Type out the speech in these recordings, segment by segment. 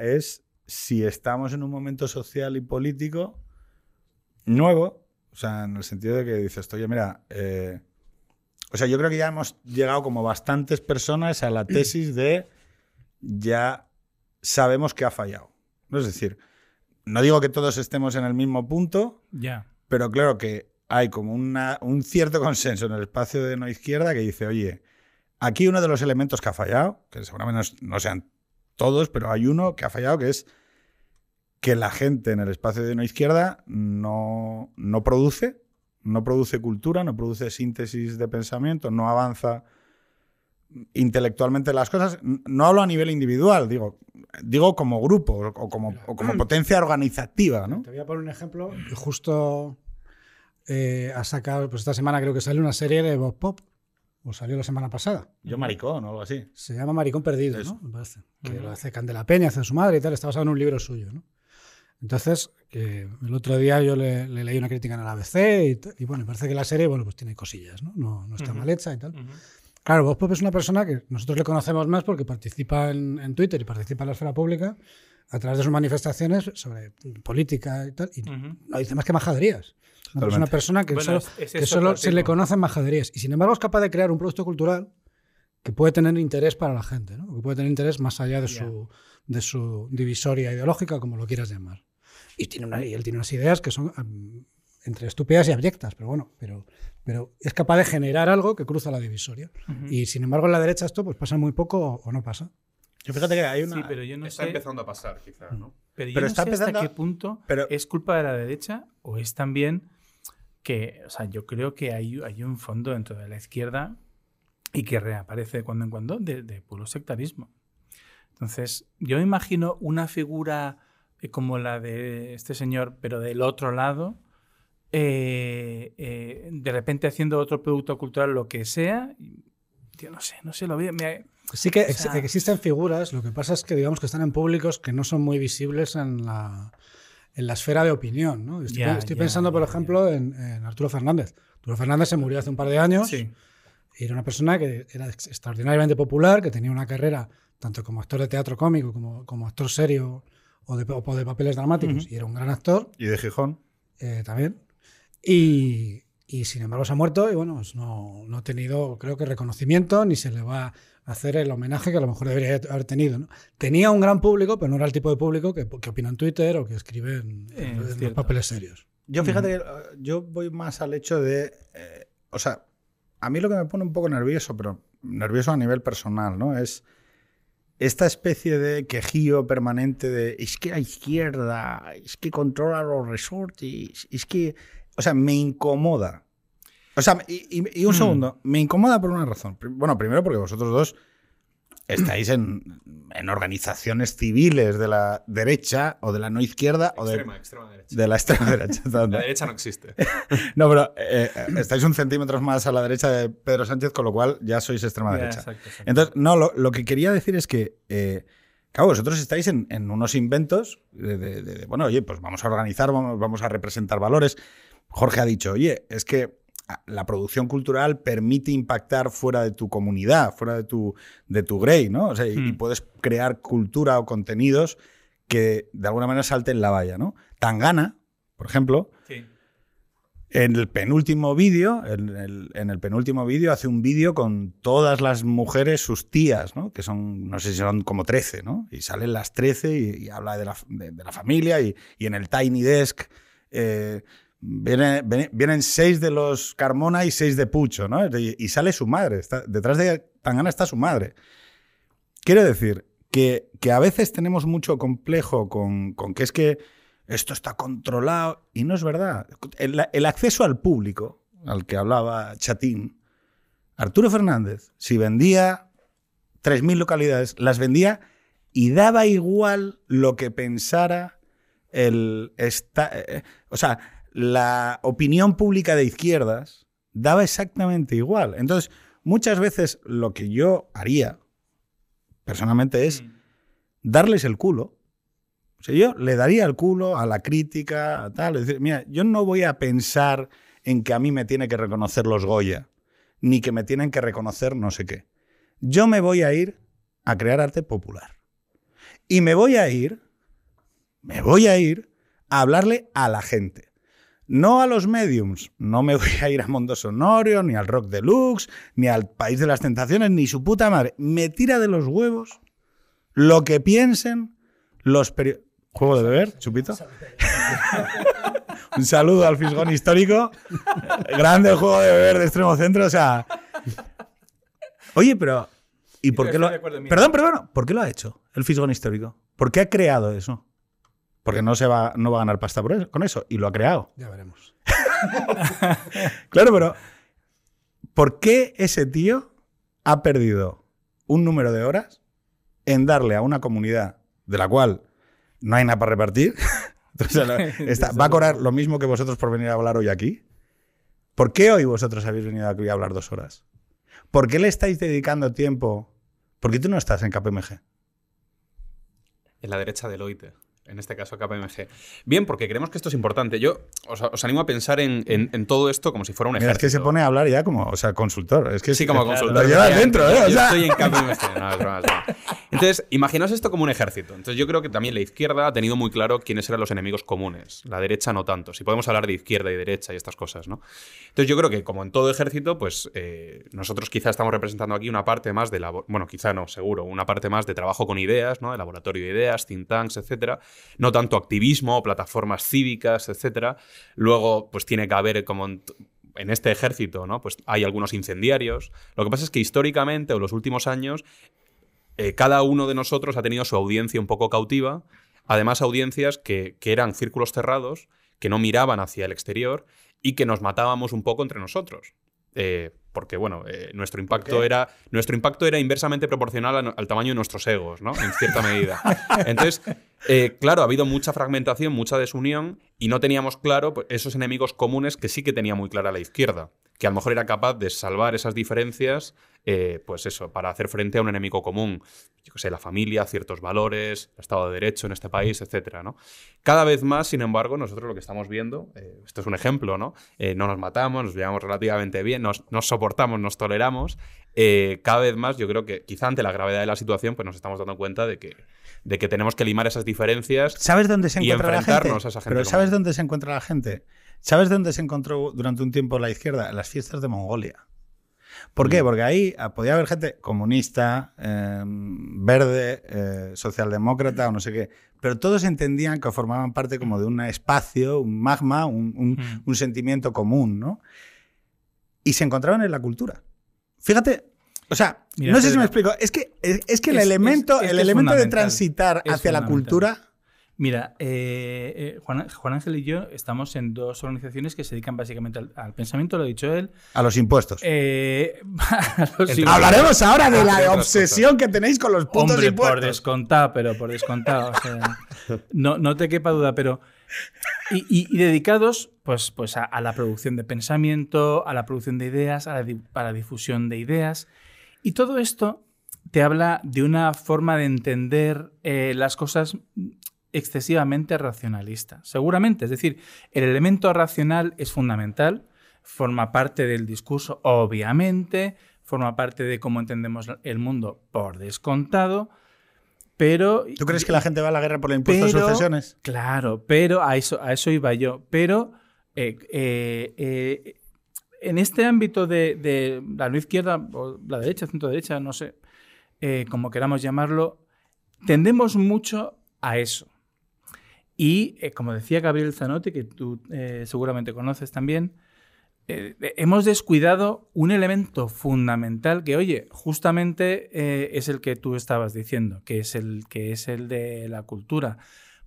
es si estamos en un momento social y político nuevo, o sea, en el sentido de que dices, oye, mira, eh, o sea, yo creo que ya hemos llegado como bastantes personas a la tesis de ya sabemos que ha fallado. Es decir, no digo que todos estemos en el mismo punto, Ya. pero claro que hay como una- un cierto consenso en el espacio de no izquierda que dice, oye, aquí uno de los elementos que ha fallado, que seguramente no, no sean todos, pero hay uno que ha fallado que es que la gente en el espacio de no izquierda no, no produce, no produce cultura, no produce síntesis de pensamiento, no avanza intelectualmente las cosas. No hablo a nivel individual, digo, digo como grupo o como, o como potencia organizativa, ¿no? Te voy a poner un ejemplo. Justo eh, ha sacado, pues esta semana creo que sale una serie de Bob Pop, o salió la semana pasada. Yo maricón o algo así. Se llama Maricón Perdido, Eso. ¿no? Me parece. Que Ujú. lo hace Candela Peña, hace su madre y tal. Está basado en un libro suyo, ¿no? Entonces, que el otro día yo le, le leí una crítica en el ABC y, y bueno, parece que la serie, bueno, pues tiene cosillas, ¿no? No, no está Ujú. mal hecha y tal. Ujú. Claro, Bob Pop es una persona que nosotros le conocemos más porque participa en, en Twitter y participa en la esfera pública a través de sus manifestaciones sobre política y tal. Y Ujú. no dice más que majaderías. No, es una persona que Bueno, solo, es- es que solo se le conocen majaderías. Y sin embargo es capaz de crear un producto cultural que puede tener interés para la gente, ¿no? que puede tener interés más allá de su, de su divisoria ideológica, como lo quieras llamar. Y, tiene una, y él tiene unas ideas que son am, entre estúpidas y abyectas, pero bueno, pero, pero es capaz de generar algo que cruza la divisoria. Ujú. Y sin embargo en la derecha esto pues pasa muy poco o, o no pasa. Yo fíjate que hay una... Sí, pero yo no Está sé. empezando a pasar, quizá, ¿no? Pero yo Pero no está sé hasta empezando a- qué punto pero- es culpa de la derecha o es también que, o sea, yo creo que hay, hay un fondo dentro de la izquierda y que reaparece de cuando en cuando de, de puro sectarismo. Entonces, yo me imagino una figura eh, como la de este señor, pero del otro lado, eh, eh, de repente haciendo otro producto cultural, lo que sea. y, Tío, no sé, no sé, lo veo. me- Sí que O ex- sea- existen figuras, lo que pasa es que digamos que están en públicos que no son muy visibles en la, en la esfera de opinión. ¿no? Estoy, Ya, estoy ya, pensando, por ya, ejemplo, en, en Arturo Fernández. Arturo Fernández se murió hace un par de años Sí. y era una persona que era ex- extraordinariamente popular, que tenía una carrera tanto como actor de teatro cómico como, como actor serio o de, o de papeles dramáticos, Ujú. y era un gran actor Y de Gijón. eh, también. Y, y, sin embargo se ha muerto y bueno, pues no, no ha tenido, creo que, reconocimiento ni se le va hacer el homenaje que a lo mejor debería haber tenido. ¿no? Tenía un gran público, pero no era el tipo de público que, que opina en Twitter o que escribe en, Eh, en los papeles serios. Yo fíjate que eh, yo voy más al hecho de... eh, o sea, a mí lo que me pone un poco nervioso, pero nervioso a nivel personal, ¿no? Es esta especie de quejío permanente de es que la izquierda, es que controla los resortes, es que... O sea, me incomoda. O sea, y, y- y un Hmm. segundo, me incomoda por una razón. Bueno, primero porque vosotros dos estáis en, en organizaciones civiles de la derecha o de la no izquierda o de, Extrema, extrema derecha. de la extrema derecha. La derecha no existe. No, pero eh, eh, estáis un centímetro más a la derecha de Pedro Sánchez, con lo cual ya sois extrema derecha. exacto, exacto. Entonces, no, lo, lo que quería decir es que, eh, claro, vosotros estáis en, en unos inventos de, de- de- de, bueno, oye, pues vamos a organizar, vamos, vamos a representar valores. Jorge ha dicho, oye, es que la producción cultural permite impactar fuera de tu comunidad, fuera de tu, de tu grey, ¿no? O sea, y, Hmm. y puedes crear cultura o contenidos que de alguna manera salten la valla, ¿no? Tangana, por ejemplo, Sí. en el penúltimo vídeo, en el, en el penúltimo vídeo hace un vídeo con todas las mujeres, sus tías, ¿no? Que son, no sé si son como 13, ¿no? Y salen las 13 y, y habla de la, de, de la familia y, y en el Tiny Desk eh, viene- viene- vienen seis de los Carmona y seis de Pucho, ¿no? Y, sale su madre, detrás de Tangana está su madre. Quiero decir que, que a veces tenemos mucho complejo con, con que es que esto está controlado y no es verdad. El, acceso al público, al que hablaba Chatín, Arturo Fernández, si vendía 3.000 localidades, las vendía y daba igual lo que pensara el... Esta, eh, o sea, la opinión pública de izquierdas daba exactamente igual. Entonces, muchas veces lo que yo haría, personalmente, es Mm. darles el culo. O sea, yo le daría el culo a la crítica, a tal. Es decir, mira, yo no voy a pensar en que a mí me tiene que reconocer los Goya, ni que me tienen que reconocer no sé qué. Yo me voy a ir a crear arte popular. Y me voy a ir, me voy a ir a hablarle a la gente. No a los mediums. No me voy a ir a Mondo Sonorio, ni al Rock Deluxe, ni al País de las Tentaciones, ni su puta madre. Me tira de los huevos lo que piensen los periodistas. ¿Juego de beber, chupito? Un saludo al Fisgón histórico. Grande juego de beber de extremo centro. O sea. Oye, pero. ¿Y por qué lo. Perdón, perdón. ¿Por qué lo ha hecho el Fisgón histórico? ¿Por qué ha creado eso? Porque no se va, no va a ganar pasta por eso- con eso. Y lo ha creado. Ya veremos. Claro, pero ¿por qué ese tío ha perdido un número de horas en darle a una comunidad de la cual no hay nada para repartir? Entonces, está- va a cobrar lo mismo que vosotros por venir a hablar hoy aquí. ¿Por qué hoy vosotros habéis venido aquí a hablar dos horas? ¿Por qué le estáis dedicando tiempo? ¿Por qué tú no estás en KPMG? En la derecha del OIT. En este caso, KPMG. Bien, porque creemos que esto es importante. Yo os, os animo a pensar en, en- en todo esto como si fuera un Mira, es ejército. que se pone a hablar ya como, o sea, consultor. Es que Sí, como consultor. Lo llevas dentro, ¿eh? Yo estoy en KPMG. No, es broma, es broma. Entonces, imaginaos esto como un ejército. Entonces, yo creo que también la izquierda ha tenido muy claro quiénes eran los enemigos comunes. La derecha no tanto. Si podemos hablar de izquierda y derecha y estas cosas, ¿no? Entonces, yo creo que como en todo ejército, pues eh, nosotros quizá estamos representando aquí una parte más de labo- bueno, quizá no, seguro, una parte más de trabajo con ideas, ¿no? De laboratorio de ideas, think tanks, etcétera. No tanto activismo, plataformas cívicas, etcétera. Luego, pues tiene que haber como en en este ejército, ¿no? Pues hay algunos incendiarios. Lo que pasa es que históricamente, o los últimos años, eh, cada uno de nosotros ha tenido su audiencia un poco cautiva. Además, audiencias que, que eran círculos cerrados, que no miraban hacia el exterior y que nos matábamos un poco entre nosotros. Eh, porque, bueno, eh, nuestro, impacto era, nuestro impacto era inversamente proporcional a al tamaño de nuestros egos, ¿no? En cierta medida. Entonces, eh, claro, ha habido mucha fragmentación, mucha desunión y no teníamos claro pues, esos enemigos comunes que sí que tenía muy clara la izquierda, que a lo mejor era capaz de salvar esas diferencias, eh, pues eso, para hacer frente a un enemigo común. Yo qué sé, la familia, ciertos valores, el Estado de Derecho en este país, etcétera. Cada vez más, sin embargo, nosotros lo que estamos viendo, eh, esto es un ejemplo, ¿no? No nos matamos, nos llevamos relativamente bien, nos, nos soportamos, nos toleramos. cada vez más, yo creo que quizá ante la gravedad de la situación, pues nos estamos dando cuenta de que, de que tenemos que limar esas diferencias. ¿Sabes dónde se y encuentra la gente? enfrentarnos a esa gente Pero. ¿sabes dónde se encuentra la gente? ¿Sabes dónde se encontró durante un tiempo la izquierda? Las fiestas de Mongolia. ¿Por Mm. qué? Porque ahí ah, podía haber gente comunista, eh, verde, eh, socialdemócrata o no sé qué, pero todos entendían que formaban parte como de un espacio, un magma, un, un- Mm. un sentimiento común, ¿no? Y se encontraban en la cultura. Fíjate, o sea, Mira, no sé si me explico, es que, es, es que el Es- elemento, el es elemento de transitar hacia la cultura... Mira, eh, eh, Juan, Juan Ángel y yo estamos en dos organizaciones que se dedican básicamente al, al pensamiento, lo ha dicho él. A los impuestos. Eh, a los El impuestos. Hablaremos ahora de la obsesión que tenéis con los putos Hombre, por impuestos. descontado, pero por descontado. o sea, no, no te quepa duda, pero. Y, y- y dedicados pues, pues a, a la producción de pensamiento, a la producción de ideas, a la, di- a la difusión de ideas. Y todo esto te habla de una forma de entender eh, las cosas excesivamente racionalista. Seguramente, es decir, el elemento racional es fundamental, forma parte del discurso, obviamente, forma parte de cómo entendemos el mundo por descontado, pero... ¿Tú crees que la gente va a la guerra por el impuesto de Pero- sucesiones? Claro, pero a eso, a eso iba yo. Pero eh, eh, eh, en este ámbito de, la no izquierda o la derecha, centro derecha, no sé, eh, como queramos llamarlo, tendemos mucho a eso. Y eh, como decía Gabriel Zanotti, que tú eh, seguramente conoces también, eh, hemos descuidado un elemento fundamental que, oye, justamente es el que tú estabas diciendo, que es el, que es el de la cultura.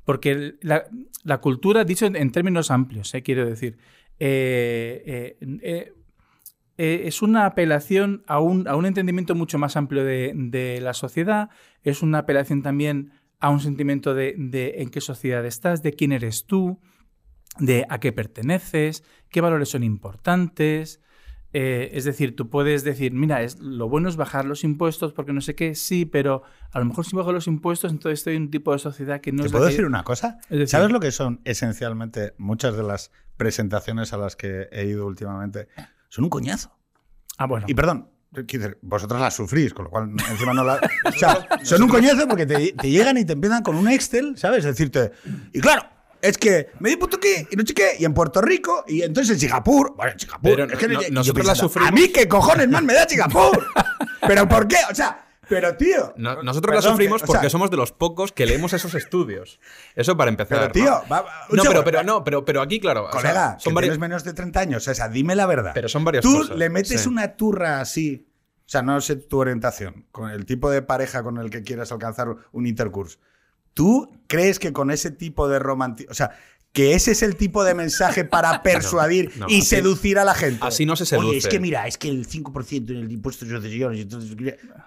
Porque la, cultura, dicho en, términos amplios, quiero decir, eh, eh, eh, es una apelación a un, a un entendimiento mucho más amplio de, de la sociedad, es una apelación también a un sentimiento de, de en qué sociedad estás, de quién eres tú, de a qué perteneces, qué valores son importantes. Eh, es decir, tú puedes decir, mira, es, lo bueno es bajar los impuestos porque no sé qué, sí, pero a lo mejor si bajo los impuestos, entonces estoy en un tipo de sociedad que no ¿Te es la puedo que- decir una cosa? Decir- ¿Sabes lo que son esencialmente muchas de las presentaciones a las que he ido últimamente? Son un coñazo. Ah, bueno. Y perdón, vosotros las sufrís, con lo cual encima no la. O sea, son un coñazo porque te, te llegan y te empiezan con un Excel, ¿sabes? Decirte. Y claro, es que me di punto qué y no sé qué, y en Puerto Rico, y entonces en Singapur. Bueno, en Singapur. Pero es que no- yo nosotros la sufrimos. A mí, ¿qué cojones más me da Singapur? ¿Pero por qué? O sea, pero tío. No- nosotros la sufrimos que- o sea, porque somos de los pocos que leemos esos estudios. Eso para empezar. Pero tío, ¿no? va- no, pero, segundo. pero, no, pero, pero aquí, claro. o sea, Colega, son que varios. tienes menos de 30 años, o sea, dime la verdad. Pero son varias Tú cosas, le metes sí. una turra así, o sea, no sé tu orientación, con el tipo de pareja con el que quieras alcanzar un intercurso. ¿Tú crees que con ese tipo de romanticismo, o sea, que ese es el tipo de mensaje para persuadir no, y así- seducir a la gente? así no se Oye, es seduce. que mira, es que el 5% en el impuesto de sucesiones, entonces,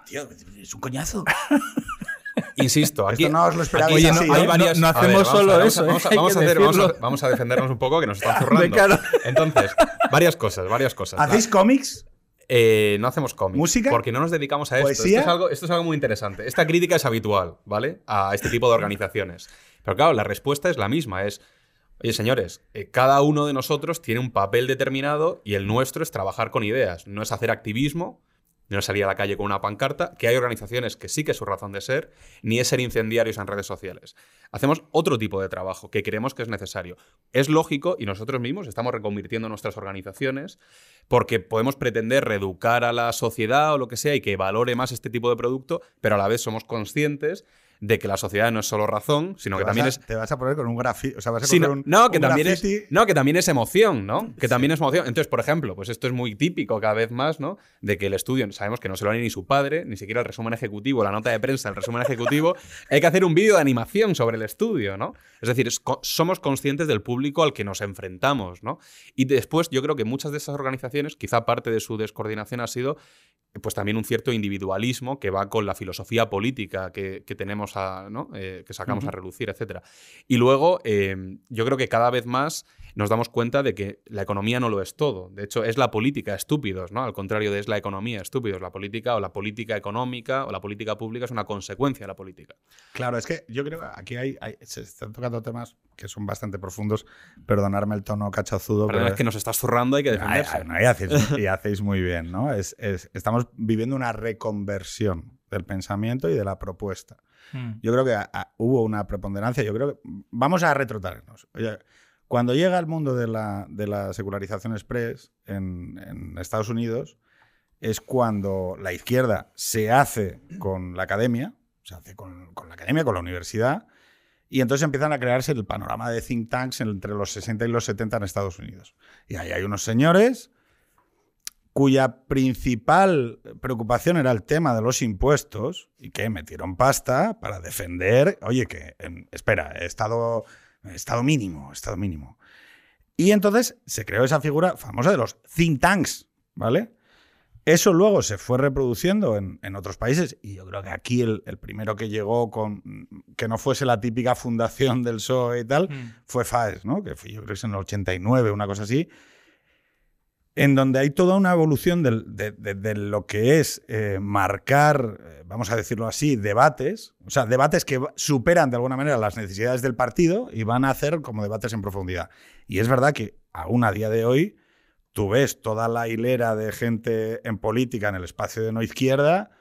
tío, es un coñazo. Insisto, aquí. Esto no os lo esperabais Oye, así, no- ¿eh? hay varias- no ver, hacemos solo eso, Vamos a, ¿eh? Vamos a que hacer- vamos a- decirlo. vamos a defendernos un poco que nos están zurrando. Entonces, varias cosas, varias cosas. ¿Hacéis cómics? Eh, no hacemos cómics. ¿Música? Porque no nos dedicamos a esto. Esto es, algo, esto es algo muy interesante. Esta crítica es habitual, ¿vale? A este tipo de organizaciones. Pero claro, la respuesta es la misma. Es, oye, señores, eh, cada uno de nosotros tiene un papel determinado y el nuestro es trabajar con ideas. No es hacer activismo, no es salir a la calle con una pancarta, que hay organizaciones que sí que es su razón de ser, ni es ser incendiarios en redes sociales. Hacemos otro tipo de trabajo que creemos que es necesario. Es lógico y nosotros mismos estamos reconvirtiendo nuestras organizaciones porque podemos pretender reeducar a la sociedad o lo que sea y que valore más este tipo de producto, pero a la vez somos conscientes de que la sociedad no es solo razón, sino que también a- es Te vas a poner con un grafiti. O sea, vas a Sí, no, un, no, que un también es, no, que también es emoción, ¿no? Que también es emoción. Entonces, por ejemplo, pues esto es muy típico cada vez más, ¿no? De que el estudio, sabemos que no se lo hará ni su padre, ni siquiera el resumen ejecutivo, la nota de prensa, el resumen ejecutivo. Hay que hacer un vídeo de animación sobre el estudio, ¿no? Es decir, es somos conscientes del público al que nos enfrentamos, ¿no? Y después, yo creo que muchas de esas organizaciones, quizá parte de su descoordinación ha sido pues también un cierto individualismo que va con la filosofía política que, que tenemos a, ¿no? Eh, que sacamos a relucir, etc. Y luego, eh, yo creo que cada vez más nos damos cuenta de que la economía no lo es todo. De hecho, es la política estúpidos, ¿no? Al contrario de es la economía estúpidos. La política o la política económica o la política pública es una consecuencia de la política. Claro, es que yo creo que aquí hay, hay- se están tocando temas que son bastante profundos. Perdonarme el tono cachazudo. Perdón, pero- es que nos estás zurrando, hay que Ay, defenderse. ay, no, y, hacéis, y hacéis muy bien, ¿no? Es, es- estamos viviendo una reconversión del pensamiento y de la propuesta. Mm. Yo creo que a- a- hubo una preponderancia. Yo creo que vamos a retrotraernos. Oye, cuando llega el mundo de la, de la secularización express en, en Estados Unidos, es cuando la izquierda se hace con la academia, se hace con, con la academia, con la universidad, y entonces empiezan a crearse el panorama de think tanks entre los 60 y los 70 en Estados Unidos. Y ahí hay unos señores cuya principal preocupación era el tema de los impuestos y que metieron pasta para defender, oye, que, en- espera, estado, estado mínimo, estado mínimo. Y entonces se creó esa figura famosa de los think tanks, ¿vale? Eso luego se fue reproduciendo en, en otros países y yo creo que aquí el, el primero que llegó con que no fuese la típica fundación del PSOE y tal Mm. fue FAES, ¿no? Que fue, yo creo que es en el 89, una cosa así, en donde hay toda una evolución de, lo que es eh, marcar, eh, vamos a decirlo así, debates, o sea, debates que superan de alguna manera las necesidades del partido y van a hacer como debates en profundidad. Y es verdad que aún a día de hoy tú ves toda la hilera de gente en política en el espacio de no izquierda,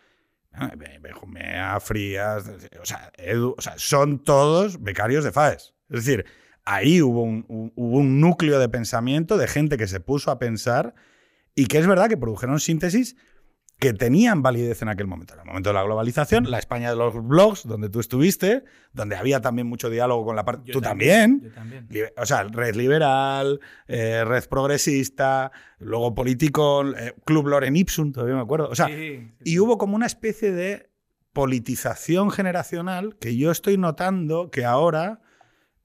Be- Benjumea, Frías, o sea, o sea, son todos becarios de FAES. Es decir, ahí hubo un, hubo un núcleo de pensamiento de gente que se puso a pensar y que es verdad que produjeron síntesis que tenían validez en aquel momento. En el momento de la globalización, la España de los blogs, donde tú estuviste, donde había también mucho diálogo con la parte... Tú también. Yo también. O sea, red liberal, eh, red progresista, luego político, eh, Club Loren Ipsum, todavía me acuerdo. O sea, Sí, sí, y sí. hubo como una especie de politización generacional que yo estoy notando que ahora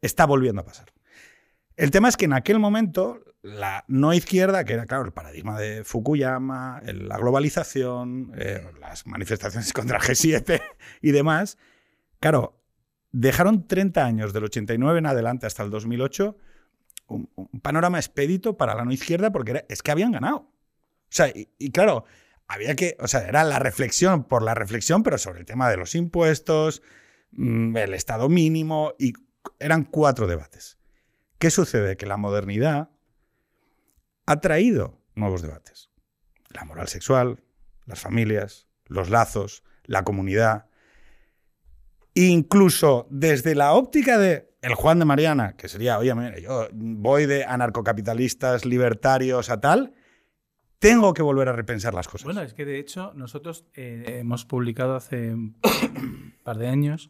está volviendo a pasar. El tema es que en aquel momento la no izquierda, que era claro el paradigma de Fukuyama, la globalización, eh, las manifestaciones contra el G7 y demás, claro, dejaron 30 años del 89 en adelante hasta el 2008 un, un panorama expedito para la no izquierda porque era- es que habían ganado. O sea, y, y claro, había que, o sea, era la reflexión por la reflexión, pero sobre el tema de los impuestos, mm, el estado mínimo, y eran cuatro debates. ¿Qué sucede? Que la modernidad ha traído nuevos debates. La moral sexual, las familias, los lazos, la comunidad. Incluso desde la óptica de el Juan de Mariana, que sería, oye, yo voy de anarcocapitalistas, libertarios a tal, tengo que volver a repensar las cosas. Bueno, es que de hecho nosotros eh, hemos publicado hace un par de años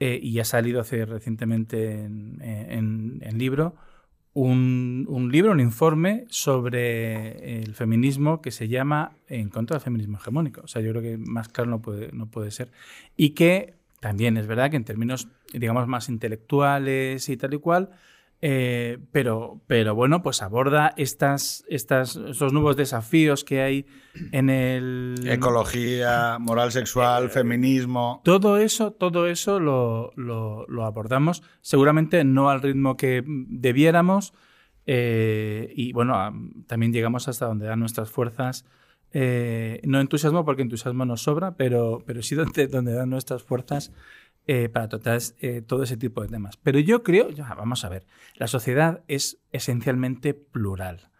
eh, y ha salido hace recientemente en, en- libro un, un libro, un informe sobre el feminismo que se llama En contra del feminismo hegemónico. O sea, yo creo que más claro no puede, no puede ser. Y que también es verdad que en términos, digamos, más intelectuales y tal y cual, eh, pero, pero bueno, pues aborda estas, estas, estos nuevos desafíos que hay en el... Ecología, moral sexual, feminismo. Todo eso, todo eso lo, lo- lo abordamos, seguramente no al ritmo que debiéramos, eh, y bueno, también llegamos hasta donde dan nuestras fuerzas. eh, no entusiasmo, porque entusiasmo nos sobra, pero, pero sí donde, donde dan nuestras fuerzas eh, para tratar eh, todo ese tipo de temas. Pero yo creo, vamos a ver, la sociedad es esencialmente plural.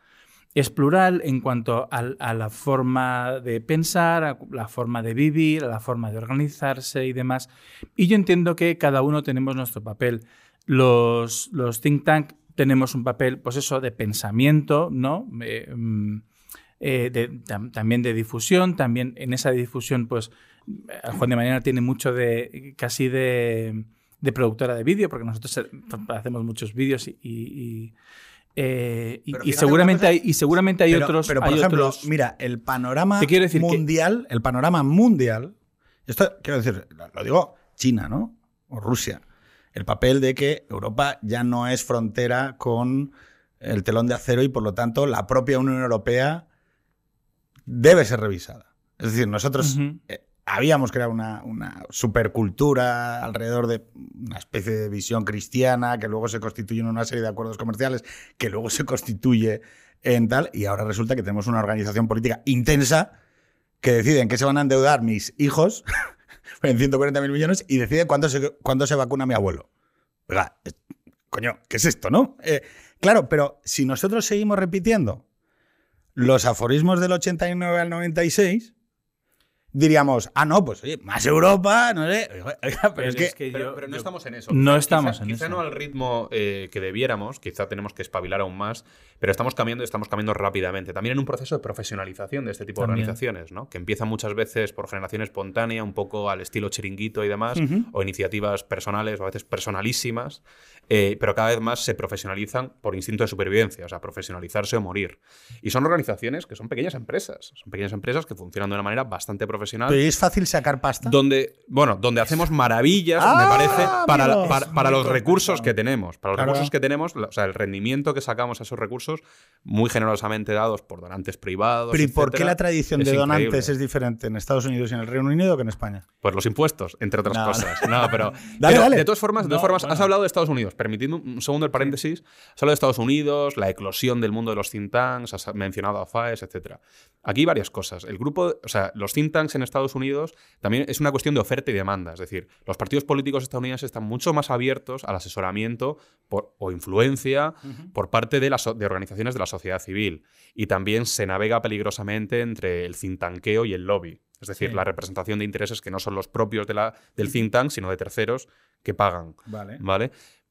Es plural en cuanto a, la forma de pensar, a la forma de vivir, a la forma de organizarse y demás. Y yo entiendo que cada uno tenemos nuestro papel. Los, los think tank tenemos un papel, pues eso, de pensamiento, ¿no? Eh, mm, también de difusión, también en esa difusión, pues Juan de Mariana tiene mucho de, casi de, de productora de vídeo, porque nosotros eh, hacemos muchos vídeos y, y- eh, y- y seguramente hay, y seguramente hay pero, otros. pero, por hay ejemplo, otros- mira, el panorama que- mundial, el panorama mundial, esto quiero decir, lo- digo China, ¿no? O Rusia. El papel de que Europa ya no es frontera con el telón de acero y por lo tanto la propia Unión Europea debe ser revisada. Es decir, nosotros eh, habíamos creado una, supercultura alrededor de una especie de visión cristiana que luego se constituye en una serie de acuerdos comerciales que luego se constituye en tal y ahora resulta que tenemos una organización política intensa que decide en qué se van a endeudar mis hijos en 140 mil millones y decide cuándo se, cuándo se vacuna mi abuelo. Oiga, coño, ¿qué es esto, no? Eh, claro, pero si nosotros seguimos repitiendo los aforismos del 89 al 96, diríamos, ah, no, pues oye, más Europa, no sé. Oiga, pero, es que, Pero, yo- pero no yo- estamos en eso. No Quizá- estamos quizá- en quizá eso. no al ritmo eh, que debiéramos, quizá tenemos que espabilar aún más, pero estamos cambiando y estamos cambiando rápidamente. También en un proceso de profesionalización de este tipo También. de organizaciones, ¿no? que empiezan muchas veces por generación espontánea, un poco al estilo chiringuito y demás, o iniciativas personales o a veces personalísimas, eh, pero cada vez más se profesionalizan por instinto de supervivencia, o sea, profesionalizarse o morir. Y son organizaciones que son pequeñas empresas, son pequeñas empresas que funcionan de una manera bastante profesional pero es fácil sacar pasta. donde, bueno, donde hacemos maravillas, me Ah, parece, para, para, para los recursos que tenemos. Para los Claro. recursos que tenemos, o sea, el rendimiento que sacamos a esos recursos, muy generosamente dados por donantes privados. Pero ¿y por qué la tradición de donantes increíble. es diferente en Estados Unidos y en el Reino Unido que en España? Pues los impuestos, entre otras No, cosas. No, pero, Dale, pero dale. de todas formas, de todas No, formas bueno. has hablado de Estados Unidos. Permitidme un segundo el paréntesis. Hablado de Estados Unidos, la eclosión del mundo de los think tanks, has mencionado a FAES, etcétera. Aquí varias cosas. El grupo, o sea, los think tanks en Estados Unidos también es una cuestión de oferta y demanda. Es decir, los partidos políticos estadounidenses están mucho más abiertos al asesoramiento por- o influencia por parte de, las de organizaciones de la sociedad civil. Y también se navega peligrosamente entre el think tanqueo y el lobby. Es decir, Sí. la representación de intereses que no son los propios de la, del think tank, sino de terceros que pagan. Vale. ¿Vale?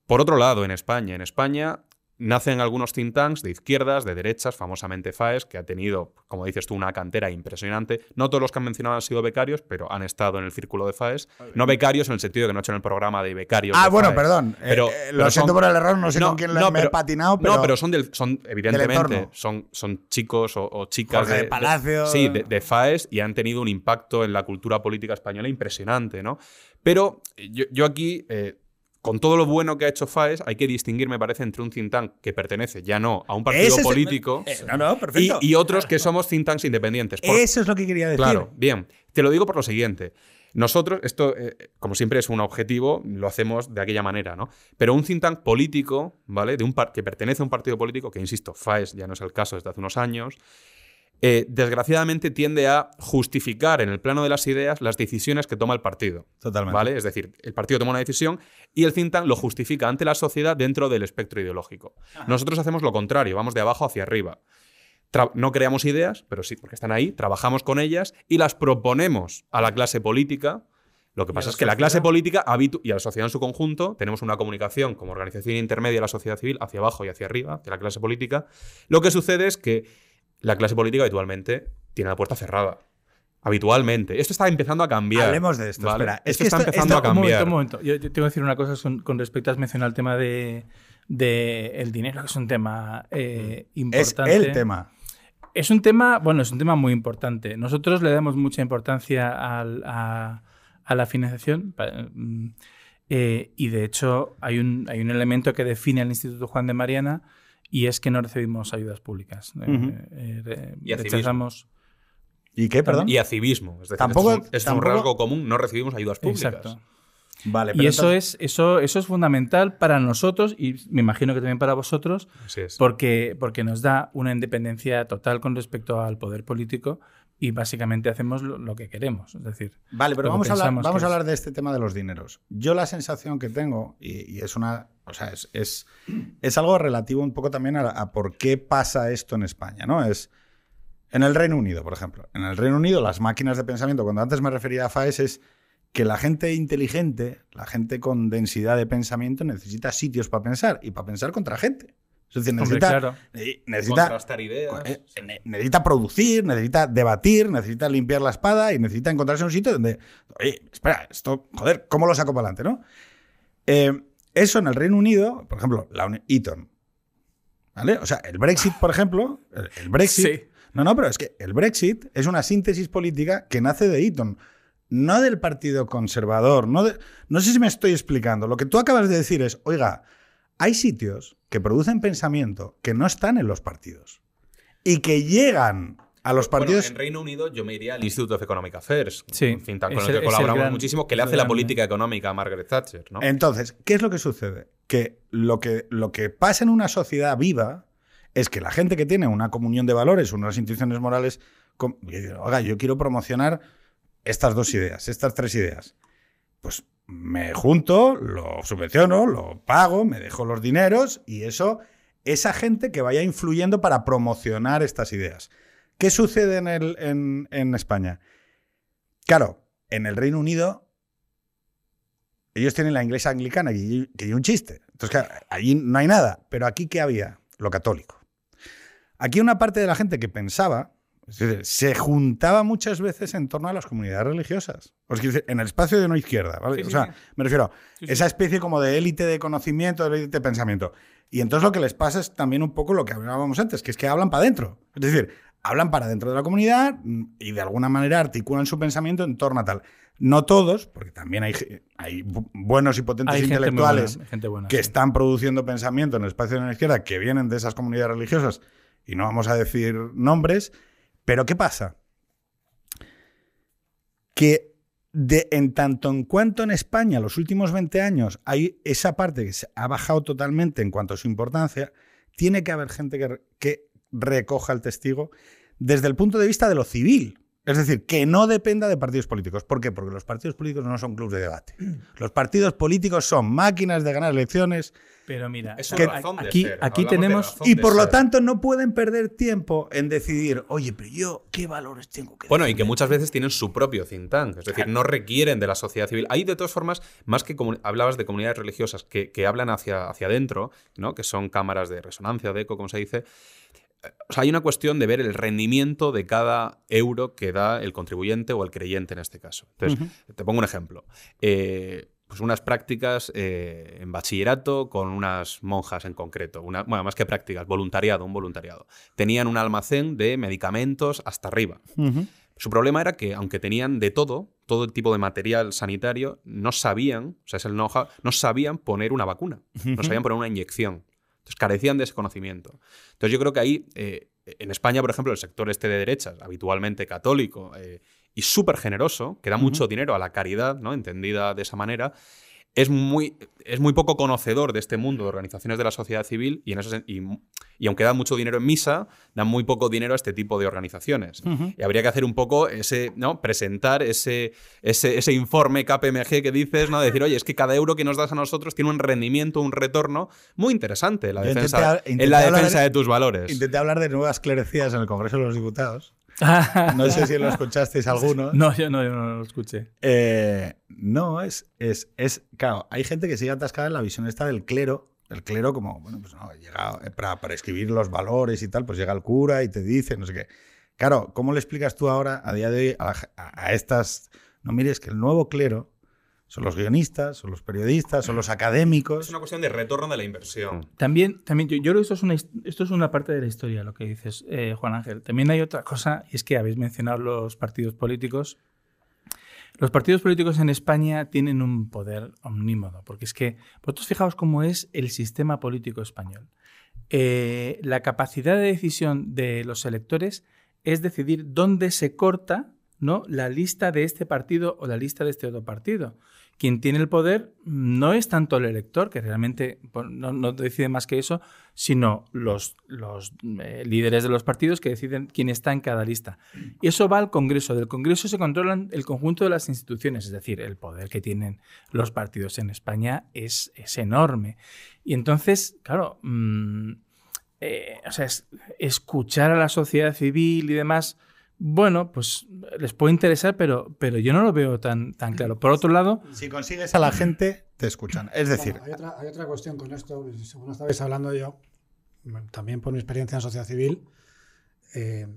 Por otro lado, en España, en España nacen algunos think tanks de izquierdas, de derechas, famosamente FAES, que ha tenido, como dices tú, una cantera impresionante. No todos los que han mencionado han sido becarios, pero han estado en el círculo de FAES. No becarios en el sentido de que no han hecho en el programa de becarios. Ah, de bueno, FAES. perdón. Eh, Pero, eh, pero lo siento son- por el error, no sé No, con quién no, me he pero- patinado, pero. No, pero son, del, son evidentemente, son, son chicos o, o chicas Jorge de Palacio. sí, de, de FAES y han tenido un impacto en la cultura política española impresionante, ¿no? Pero yo, yo aquí, eh, con todo lo bueno que ha hecho FAES, hay que distinguir, me parece, entre un think tank que pertenece ya no a un partido Ese es el- político Eh, no, no, y, otros que somos think tanks independientes. Por- Eso es lo que quería decir. Claro, bien. Te lo digo por lo siguiente. Nosotros, esto, eh, como siempre, es un objetivo, lo hacemos de aquella manera, ¿no? Pero un think tank político, ¿vale? De un par- que pertenece a un partido político, que insisto, FAES ya no es el caso desde hace unos años, eh, desgraciadamente tiende a justificar en el plano de las ideas las decisiones que toma el partido. Totalmente. ¿Vale? Es decir, el partido toma una decisión y el think tank lo justifica ante la sociedad dentro del espectro ideológico. Nosotros hacemos lo contrario, vamos de abajo hacia arriba. Tra- no creamos ideas, pero sí, porque están ahí, trabajamos con ellas y las proponemos a la clase política. Lo que pasa es que la clase política y a la sociedad en su conjunto tenemos una comunicación como organización intermedia de la sociedad civil hacia abajo y hacia arriba de la clase política. Lo que sucede es que la clase política habitualmente tiene la puerta cerrada. Habitualmente. Esto está empezando a cambiar. Hablemos de esto, ¿vale? espera. Es Esto que está empezando a Un cambiar. momento, un momento. Yo, yo tengo que decir una cosa son- con respecto a mencionar el tema de, de el dinero, que es un tema eh, Es importante. el tema. Es un tema, bueno, es un tema muy importante. Nosotros le damos mucha importancia al- a, a la financiación mm, eh, y de hecho hay un, hay un elemento que define al Instituto Juan de Mariana y es que no recibimos ayudas públicas. Eh, eh, Y rechazamos. ¿Y qué, perdón? Y a civismo. Es decir, Tampoco- es un, es un tampoco- rasgo común. No recibimos ayudas públicas. Exacto. Vale, Y pero eso entonces- es, eso, eso es fundamental para nosotros y me imagino que también para vosotros, Así es. porque, porque nos da una independencia total con respecto al poder político y básicamente hacemos lo, lo que queremos. Es decir, Vale, pero vamos a hablar, vamos a de este tema de los dineros. Yo la sensación que tengo, y, y es una. O sea, es, es, es algo relativo un poco también a, a por qué pasa esto en España, ¿no? Es. En el Reino Unido, por ejemplo. En el Reino Unido, las máquinas de pensamiento, cuando antes me refería a FAES, es que la gente inteligente, la gente con densidad de pensamiento, necesita sitios para pensar y para pensar contra gente. Es decir, hombre, necesita, claro. eh, necesita, Contrastar ideas. eh, ne- necesita producir, necesita debatir, necesita limpiar la espada y necesita encontrarse en un sitio donde, oye, espera, esto, joder, ¿cómo lo saco para adelante, no? Eh, eso en el Reino Unido, por ejemplo, la Eton, ¿vale? O sea, el Brexit, por ejemplo, el, el Brexit... Sí. No, no, pero es que el Brexit es una síntesis política que nace de Eton, no del Partido Conservador. No, de- no sé si me estoy explicando. Lo que tú acabas de decir es, oiga, hay sitios que producen pensamiento que no están en los partidos y que llegan a los Bueno, partidos. en Reino Unido yo me iría al Institute of Economic Affairs, Sí, think tank con el el- que el colaboramos gran- muchísimo, que le hace la política económica a Margaret Thatcher. ¿no? Entonces, ¿qué es lo que sucede? Que lo que, lo que pasa en una sociedad viva es que la gente que tiene una comunión de valores, unas instituciones morales, oiga, yo quiero promocionar estas dos ideas, estas tres ideas. Pues me junto, lo subvenciono, lo pago, me dejo los dineros y eso, esa gente que vaya influyendo para promocionar estas ideas. ¿Qué sucede en, España? Claro, en el Reino Unido ellos tienen la iglesia anglicana, que hay un chiste. Entonces, claro, allí no hay nada. Pero aquí, ¿qué había? Lo católico. Aquí una parte de la gente que pensaba, es decir, se juntaba muchas veces en torno a las comunidades religiosas. En el espacio de no izquierda, ¿vale? Sí, o sea, sí. me refiero sí. esa especie como de élite de conocimiento, de élite de pensamiento. Y entonces lo que les pasa es también un poco lo que hablábamos antes, que es que hablan para adentro. Es decir, hablan para dentro de la comunidad y de alguna manera articulan su pensamiento en torno a tal. No todos, porque también hay, hay bu- buenos y potentes Hay gente muy intelectuales buena, gente buena, que sí. están produciendo pensamiento en el espacio de la izquierda que vienen de esas comunidades religiosas y no vamos a decir nombres, pero ¿qué pasa? Que en tanto en cuanto en España los últimos 20 años hay esa parte que se ha bajado totalmente en cuanto a su importancia, tiene que haber gente que, que recoja el testigo desde el punto de vista de lo civil. Es decir, que no dependa de partidos políticos. ¿Por qué? Porque los partidos políticos no son clubes de debate. Los partidos políticos son máquinas de ganar elecciones Pero mira, Es de aquí, ser, aquí tenemos... y por lo ser. tanto no pueden perder tiempo en decidir, oye, pero yo, ¿qué valores tengo que Bueno, y que muchas veces tienen su propio think tank, es decir, no requieren de la sociedad civil. Hay de todas formas, más que hablabas de comunidades religiosas que, que hablan hacia, hacia adentro, ¿no? que son cámaras de resonancia, de eco, como se dice. O sea, hay una cuestión de ver el rendimiento de cada euro que da el contribuyente o el creyente en este caso. Entonces, te pongo un ejemplo. Eh, pues unas prácticas eh, en bachillerato con unas monjas en concreto. Una, bueno, más que prácticas, voluntariado, un voluntariado. Tenían un almacén de medicamentos hasta arriba. Su problema era que, aunque tenían de todo, todo tipo de material sanitario, no sabían, o sea, es el know-how, no sabían poner una vacuna, no sabían poner una inyección. Entonces carecían de ese conocimiento. Entonces yo creo que ahí, eh, en España, por ejemplo, el sector este de derechas, habitualmente católico eh, y súper generoso, que da mucho dinero a la caridad, ¿no? entendida de esa manera, es muy, es muy poco conocedor de este mundo de organizaciones de la sociedad civil y, en eso, y, y aunque da mucho dinero en misa, dan muy poco dinero a este tipo de organizaciones. Y habría que hacer un poco ese, ¿no? Presentar ese, ese, ese, informe KPMG que dices, ¿no? Decir, oye, es que cada euro que nos das a nosotros tiene un rendimiento, un retorno muy interesante en la defensa, en la defensa de, tus valores. Intenté hablar de nuevas clerecidas en el Congreso de los Diputados. No sé si lo escuchasteis alguno. No, yo no, yo no lo escuché. Eh, no, es, es, es. Claro, hay gente que sigue atascada en la visión esta del clero. El clero, como, bueno, pues no, llega eh, para, para escribir los valores y tal, pues llega el cura y te dice, no sé qué. Claro, ¿cómo le explicas tú ahora, a día de hoy, a, a estas. No mires que el nuevo clero son los guionistas, son los periodistas, son los académicos. Es una cuestión de retorno de la inversión. También, también yo, yo creo que esto es, una, esto es una parte de la historia, lo que dices, eh, Juan Ángel. También hay otra cosa, y es que habéis mencionado los partidos políticos. Los partidos políticos en España tienen un poder omnímodo, porque es que vosotros fijaos cómo es el sistema político español. Eh, la capacidad de decisión de los electores es decidir dónde se corta ¿no? la lista de este partido o la lista de este otro partido quien tiene el poder no es tanto el elector, que realmente no, decide más que eso, sino los, eh, líderes de los partidos que deciden quién está en cada lista. Y eso va al Congreso. Del Congreso se controlan el conjunto de las instituciones, es decir, el poder que tienen los partidos en España es, es enorme. Y entonces, claro, mm, eh, o sea, escuchar a la sociedad civil y demás bueno, pues les puede interesar, pero, pero yo no lo veo tan, tan claro. Por otro lado... Si consigues a la gente, te escuchan. Es decir... hay, otra, cuestión con esto, según estabais hablando yo, también por mi experiencia en sociedad civil, eh,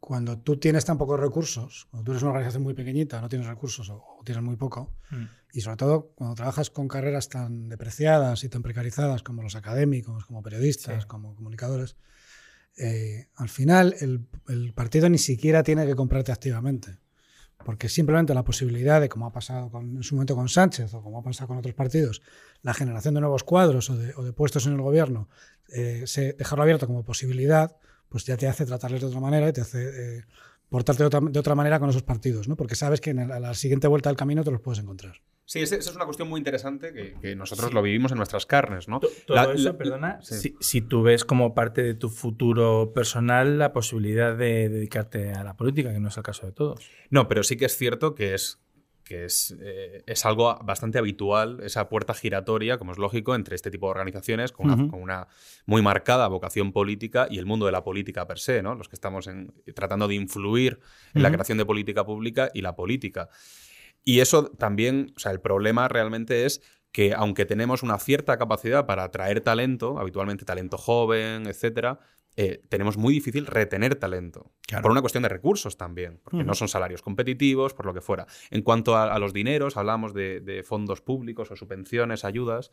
cuando tú tienes tan pocos recursos, cuando tú eres una organización muy pequeñita, no tienes recursos o, tienes muy poco, mm. y sobre todo cuando trabajas con carreras tan depreciadas y tan precarizadas como los académicos, como periodistas, como comunicadores, eh, al final el, partido ni siquiera tiene que comprarte activamente. Porque simplemente la posibilidad de, como ha pasado en su momento con Sánchez o como ha pasado con otros partidos, la generación de nuevos cuadros o de, puestos en el gobierno, eh, dejarlo abierto como posibilidad, pues ya te hace tratarles de otra manera y te hace eh, portarte de otra, de otra, manera con esos partidos, ¿no? porque sabes que en la siguiente vuelta del camino te los puedes encontrar. Sí, esa es una cuestión muy interesante que, nosotros lo vivimos en nuestras carnes, ¿no? Todo eso, perdona, si, tú ves como parte de tu futuro personal la posibilidad de dedicarte a la política, que no es el caso de todos. No, pero sí que es cierto que es que es, eh, es algo bastante habitual, esa puerta giratoria, como es lógico, entre este tipo de organizaciones con una, muy marcada vocación política y el mundo de la política per se, ¿no? Los que estamos tratando de influir en la creación de política pública y la política. Y eso también, o sea, el problema realmente es que aunque tenemos una cierta capacidad para atraer talento, habitualmente talento joven, etcétera, eh, tenemos muy difícil retener talento. Por una cuestión de recursos también, porque no son salarios competitivos, por lo que fuera. En cuanto a, los dineros, hablamos de, fondos públicos o subvenciones, ayudas.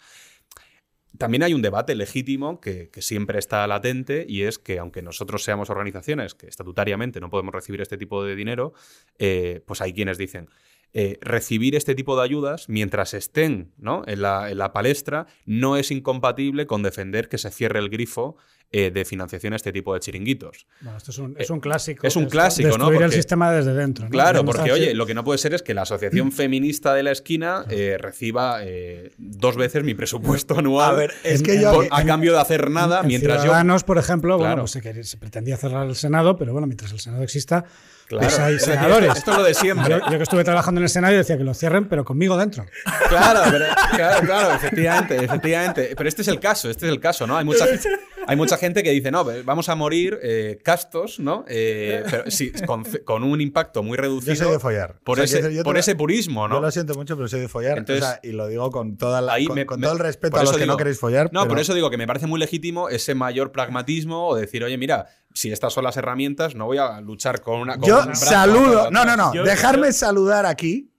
También hay un debate legítimo que, siempre está latente y es que aunque nosotros seamos organizaciones que estatutariamente no podemos recibir este tipo de dinero, eh, pues hay quienes dicen, eh, recibir este tipo de ayudas mientras estén ¿no? en, la, palestra no es incompatible con defender que se cierre el grifo eh, de financiación a este tipo de chiringuitos. Bueno, esto es un, es un clásico. Es un clásico, ¿no? Porque, el sistema desde dentro. Claro, porque oye, lo que no puede ser es que la asociación feminista de la esquina eh, reciba dos veces mi presupuesto anual a, ver, es que yo, a cambio de hacer nada mientras Ciudadanos, por ejemplo, bueno, pues se, se pretendía cerrar el Senado, pero bueno, mientras el Senado exista, pues hay senadores. Esto es lo de siempre. Yo, que estuve trabajando en el Senado decía que lo cierren, pero conmigo dentro. Claro, claro, claro, efectivamente, efectivamente. Pero este es el caso, este es el caso, ¿no? Hay mucha, hay mucha gente que dice, no, vamos a morir eh, castos, ¿no? Eh, pero sí, con, un impacto muy reducido. Yo soy de follar. Por, ese, por ese purismo, ¿no? Yo lo siento mucho, pero soy de follar. y lo digo con, toda la, con, todo el respeto a los que no queréis follar. No, por eso digo que me parece muy legítimo ese mayor pragmatismo o decir, oye, mira, si estas son las herramientas, no voy a luchar con una. yo saludo. No, no, no. Dejarme saludar aquí.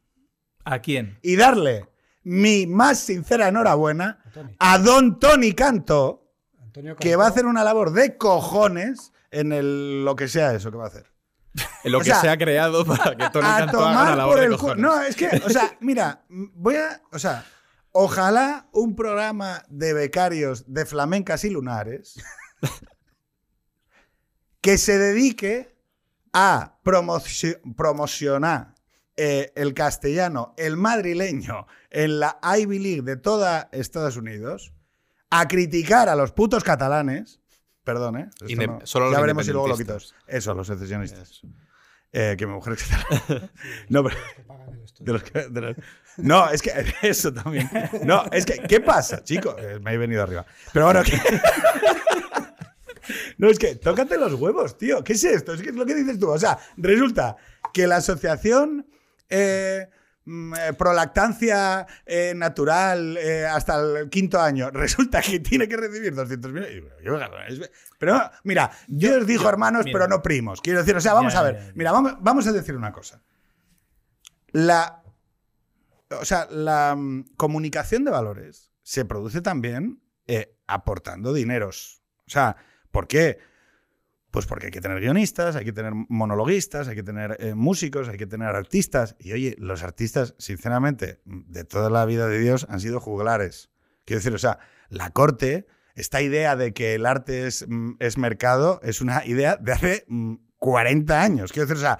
¿A quién? Y darle mi más sincera enhorabuena a don Tony Canto, que va a hacer una labor de cojones en el, lo que sea eso que va a hacer. En lo que se ha creado para que Tony Canto haga una labor de cojones. No, es que, o sea, mira, voy a. O sea, ojalá un programa de becarios de flamencas y lunares que se dedique a promocionar eh, el castellano, el madrileño, en la Ivy League de toda Estados Unidos, a criticar a los putos catalanes. Perdón, ¿eh? Esto no- solo ya veremos si luego lo quitas. Eso, los secesionistas. Eh, que mi mujer es catalana. no, pero. de los que- de los- no, es que eso también. No, es que, ¿qué pasa, chicos? Eh, Me he venido arriba. Pero bueno, que- No, es que tócate los huevos, tío. ¿Qué es esto? Es que es lo que dices tú. O sea, resulta que la asociación eh, mm, eh, prolactancia eh, natural eh, hasta el quinto año resulta que tiene que recibir 200.000. Pero mira, Dios dijo yo- hermanos, mira. pero no primos. Quiero decir, o sea, vamos Ya, a ver. ya, ya. Mira, vamos, vamos a decir una cosa. La. O sea, la mm, comunicación de valores se produce también eh, aportando dineros. O sea, ¿por qué? Pues porque hay que tener guionistas, hay que tener monologuistas, hay que tener eh, músicos, hay que tener artistas. Y oye, los artistas, sinceramente, de toda la vida de Dios han sido juglares. Quiero decir, o sea, la corte, esta idea de que el arte es, mm, es mercado, es una idea de hace mm, 40 años. Quiero decir, o sea,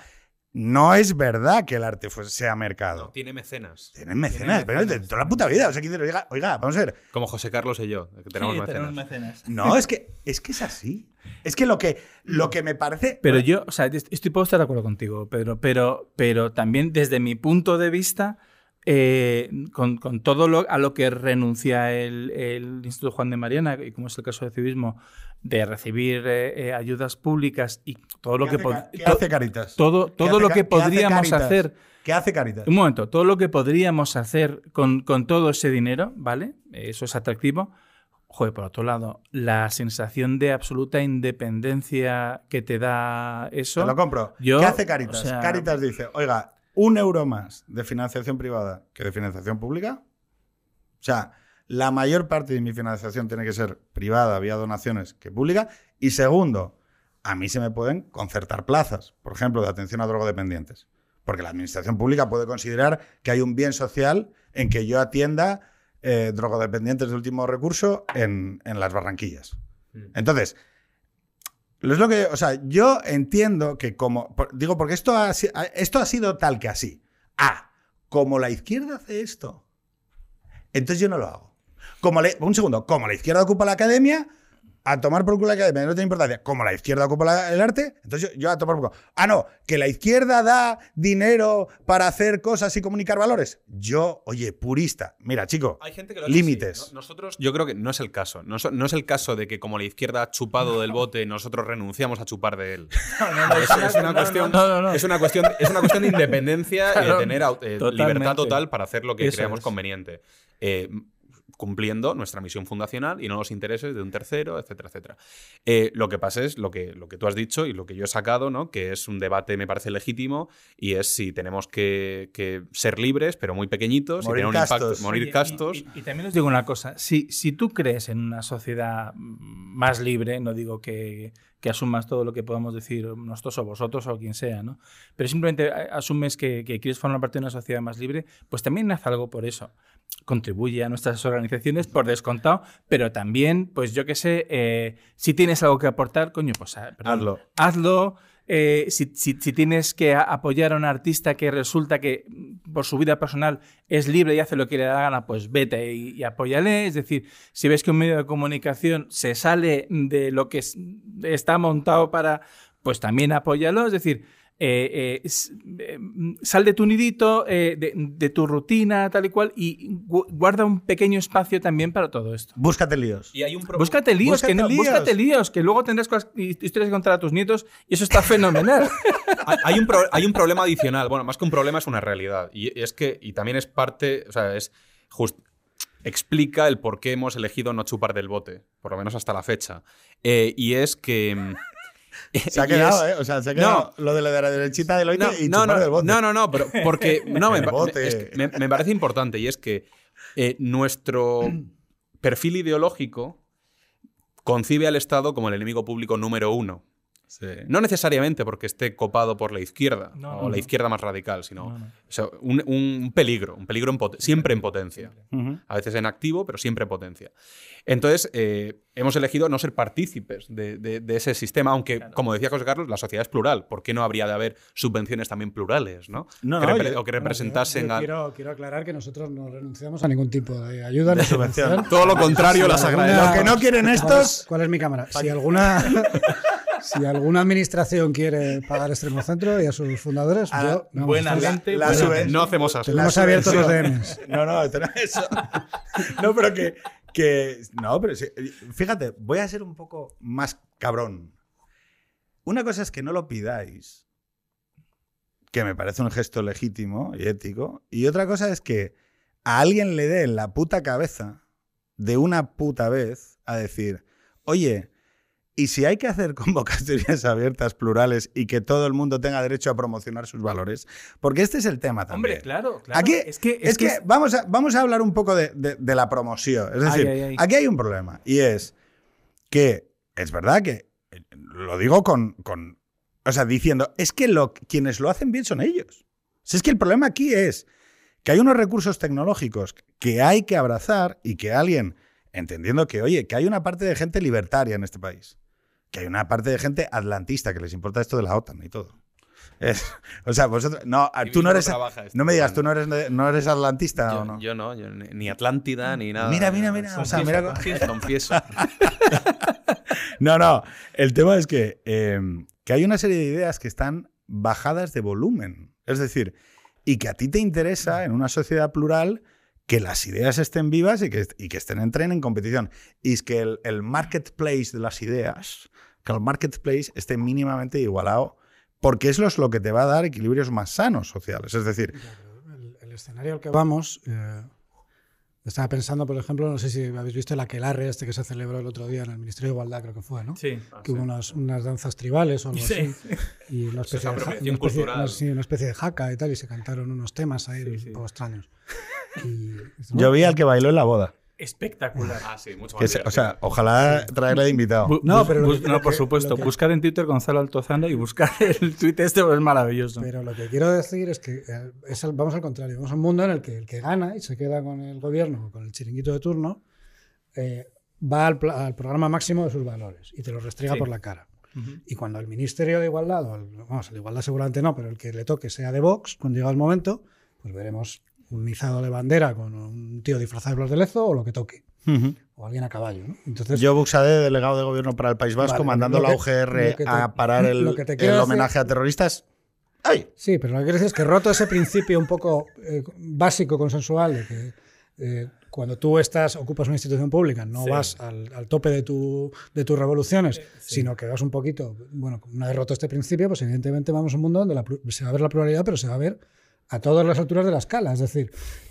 no es verdad que el arte sea mercado. Tiene mecenas. Tienen mecenas, pero de toda la puta vida. O sea, decir, oiga, oiga, vamos a ver. Como José Carlos y yo, que tenemos Sí, mecenas. tenemos mecenas. No, es que, es que es así. Es que lo que, lo que me parece. Pero yo, o sea, est- estoy puedo estar de acuerdo contigo, Pedro, pero, pero también desde mi punto de vista, eh, con, con todo lo, a lo que renuncia el, el Instituto Juan de Mariana, y como es el caso de civismo, de recibir eh, eh, ayudas públicas y todo lo ¿Qué que, qué to- hace Caritas? todo, ¿Qué todo lo que podríamos hacer ¿Qué hace Caritas? un momento, todo lo que podríamos hacer con, con todo ese dinero, ¿vale? Eso es atractivo. Joder, por otro lado, la sensación de absoluta independencia que te da eso. Te lo compro. Yo, ¿Qué hace Caritas? o sea- Caritas dice, oiga, un euro más de financiación privada que de financiación pública. O sea, la mayor parte de mi financiación tiene que ser privada, vía donaciones, que pública. Y segundo, a mí se me pueden concertar plazas, por ejemplo, de atención a drogodependientes. Porque la administración pública puede considerar que hay un bien social en que yo atienda eh, drogodependientes de último recurso en, en las Barranquillas. Entonces, lo es lo que, o sea, yo entiendo que como, digo, porque esto ha- esto ha sido tal que así. Ah, como la izquierda hace esto, entonces yo no lo hago. Como le- un segundo, como la izquierda ocupa la academia, a tomar por culo la academia no tiene importancia. Como la izquierda ocupa la- el arte, entonces yo, yo a tomar por culo. Ah, no, que la izquierda da dinero para hacer cosas y comunicar valores. Yo, oye, purista. Mira, chico, Hay gente que lo ha hecho límites. así, ¿no? Nosotros, yo creo que no es el caso. No, so- no es el caso de que como la izquierda ha chupado del bote, nosotros renunciamos a chupar de él. es, una cuestión, no, no, no. Es, una cuestión, es una cuestión de independencia y de tener eh, libertad total para hacer lo que Eso creamos es. conveniente. Eh, cumpliendo nuestra misión fundacional y no los intereses de un tercero, etcétera, etcétera. Eh, lo que pasa es lo que, lo que tú has dicho y lo que yo he sacado, ¿no? que es un debate, me parece legítimo, y es si tenemos que, que ser libres, pero muy pequeñitos, Morir y tener un castos. impacto, morir y- castos. Y, y también os digo una cosa, si, si tú crees en una sociedad más libre, no digo que, que asumas todo lo que podamos decir nosotros o vosotros o quien sea, ¿no? pero simplemente a- asumes que, que quieres formar parte de una sociedad más libre, pues también haz algo por eso. Contribuye a nuestras organizaciones por descontado, pero también, pues yo qué sé, eh, si tienes algo que aportar, coño, pues ah, perdón, Hazlo. hazlo. Eh, si, tienes que apoyar a un artista que resulta que por su vida personal es libre y hace lo que le da la gana, pues vete y, apóyale. Es decir, si ves que un medio de comunicación se sale de lo que es- está montado para, pues también apóyalo. Es decir, eh, eh, eh, mm, sal de tu nidito, eh, de, de tu rutina, tal y cual, y gu- guarda un pequeño espacio también para todo esto. búscate líos. Y hay un pro- Búscate líos, Búscate que no, líos. búscate líos, que luego tendrás cosas- historias que contar a tus nietos y eso está fenomenal. hay, un hay un problema adicional. Bueno, más que un problema es una realidad. Y es que, y también es parte, o sea, es just- explica el por qué hemos elegido no chupar del bote, por lo menos hasta la fecha. Eh, y es que. Se ha quedado, es- ¿eh? O sea, se ha quedado lo de la de la derechita del oite no, y no, no, del bote. no, no, no, pero porque no, me, es que me- me parece importante y es que eh, nuestro perfil ideológico concibe al Estado como el enemigo público número uno. Sí. No necesariamente porque esté copado por la izquierda No, o no, la no. izquierda más radical, sino No, no. o sea, un, un peligro, un peligro en pot- siempre en potencia. A veces en activo, pero siempre en potencia. Entonces, eh, hemos elegido no ser partícipes de, de- de ese sistema, aunque, como decía José Carlos, la sociedad es plural. ¿Por qué no habría de haber subvenciones también plurales? ¿no? No, que no, repre- yo- o que representasen yo- yo al- quiero, quiero aclarar que nosotros no renunciamos a ningún tipo de ayuda ni subvención. Todo lo contrario, la Si sagrada. alguna- Lo que no quieren ¿Cuál estos- es, cuál es mi cámara? Si alguna, si alguna administración quiere pagar Extremo Centro y a sus fundadores, Ah, yo, vamos, buena la buena. No hacemos así. tenemos la abiertos los subvención. DMs. No, no, no eso. No, pero que, que- No, pero sí, fíjate, voy a ser un poco más cabrón. Una cosa es que no lo pidáis, que me parece un gesto legítimo y ético, y otra cosa es que a alguien le dé en la puta cabeza de una puta vez a decir, oye, ¿y si hay que hacer convocatorias abiertas, plurales, y que todo el mundo tenga derecho a promocionar sus valores? Porque este es el tema también. Hombre, claro, claro. Aquí, es que, es que vamos, a, vamos a hablar un poco de, de- de la promoción. Es decir, Ay, ay, ay. aquí hay un problema y es que es verdad que eh, lo digo con, con- o sea, diciendo, es que lo, quienes lo hacen bien son ellos. Si es que el problema aquí es que hay unos recursos tecnológicos que hay que abrazar y que alguien, entendiendo que, oye, que hay una parte de gente libertaria en este país, que hay una parte de gente atlantista que les importa esto de la OTAN y todo. Es- o sea, vosotros, no, tú no eres, no me digas, tú no eres, no eres atlantista Yo, o no. yo no, yo ni Atlántida ni nada. Mira, mira, mira, o sea, Confieso, mira- confieso. Confieso. No, no. El tema es que, eh, que hay una serie de ideas que están bajadas de volumen. Es decir, y que a ti te interesa en una sociedad plural que las ideas estén vivas y que, y que estén entren en competición. Y es que el, el marketplace de las ideas, que el marketplace esté mínimamente igualado, porque eso es lo que te va a dar equilibrios más sanos sociales. Es decir, El, el escenario al que vamos, eh, estaba pensando, por ejemplo, no sé si habéis visto el aquelarre este que se celebró el otro día en el Ministerio de Igualdad, creo que fue, ¿no? Sí. que hubo unas, unas danzas tribales o algo Sí. así. Y una especie, de, una, especie, cultural. una- sí, una especie de jaca y tal, y se cantaron unos temas ahí Sí, sí. un poco extraños. Yo vi al que bailó en la boda. Espectacular. Ah, sí, mucho Que más se- o sea, ojalá traerle de invitado. Bu- No, bus- pero lo bus- que- no, lo por que- supuesto. lo que- Buscar en Twitter Gonzalo Altozano y buscar el tweet este es maravilloso. Pero lo que quiero decir es que eh, es al- vamos al contrario. Vamos a un mundo en el que el que gana y se queda con el gobierno o con el chiringuito de turno eh, va al, pla- al programa máximo de sus valores y te lo restriega Sí. por la cara. Y cuando el Ministerio de Igualdad, o el, vamos, el de Igualdad seguramente no, pero el que le toque sea de Vox, cuando llega el momento, pues veremos un izado de bandera con un tío disfrazado de Blas de Lezo o lo que toque. Ujú. O alguien a caballo. ¿no? Entonces, Yo, Buxade, delegado de gobierno para el País Vasco, Vale, mandando la UGR te- a parar el, el homenaje a terroristas. ¡Ay! Sí, pero lo que quiero decir es que roto ese principio un poco eh, básico, consensual, de que eh, cuando tú estás, ocupas una institución pública, no Sí. vas al, al tope de, tu, de tus revoluciones, sino que vas un poquito, bueno, una vez roto este principio, pues evidentemente vamos a un mundo donde la se va a ver la pluralidad, pero se va a ver a todas las alturas de la escala. Es decir,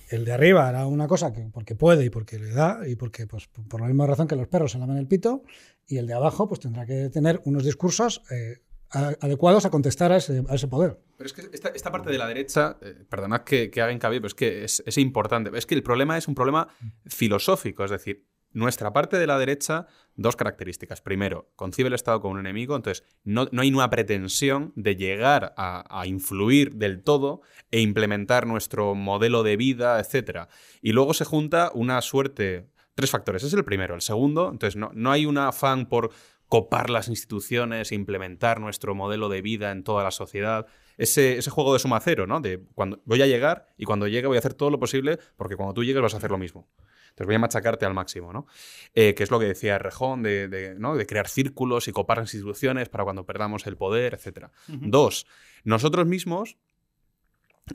el de arriba hará una cosa que, porque puede y porque le da y porque, pues, por la misma razón que los perros se lamen el pito, y el de abajo, pues tendrá que tener unos discursos eh, adecuados a contestar a ese, a ese poder. Pero es que esta, esta parte de la derecha, eh, perdonad que, que haga hincapié, pero es que es, es importante. Es que el problema es un problema filosófico, es decir, nuestra parte de la derecha, dos características. Primero, concibe el Estado como un enemigo, entonces no, no hay una pretensión de llegar a, influir del todo e implementar nuestro modelo de vida, etc. Y luego se junta una suerte... Tres factores. Es el primero. El segundo, entonces no, no hay un afán por copar las instituciones, implementar nuestro modelo de vida en toda la sociedad. Ese, ese juego de suma cero, ¿no? De cuando voy a llegar y cuando llegue voy a hacer todo lo posible porque cuando tú llegues vas a hacer lo mismo. Entonces voy a machacarte al máximo, ¿no? Eh, que es lo que decía Rejón, de, de, ¿no? de crear círculos y copar instituciones para cuando perdamos el poder, etc. Dos, nosotros mismos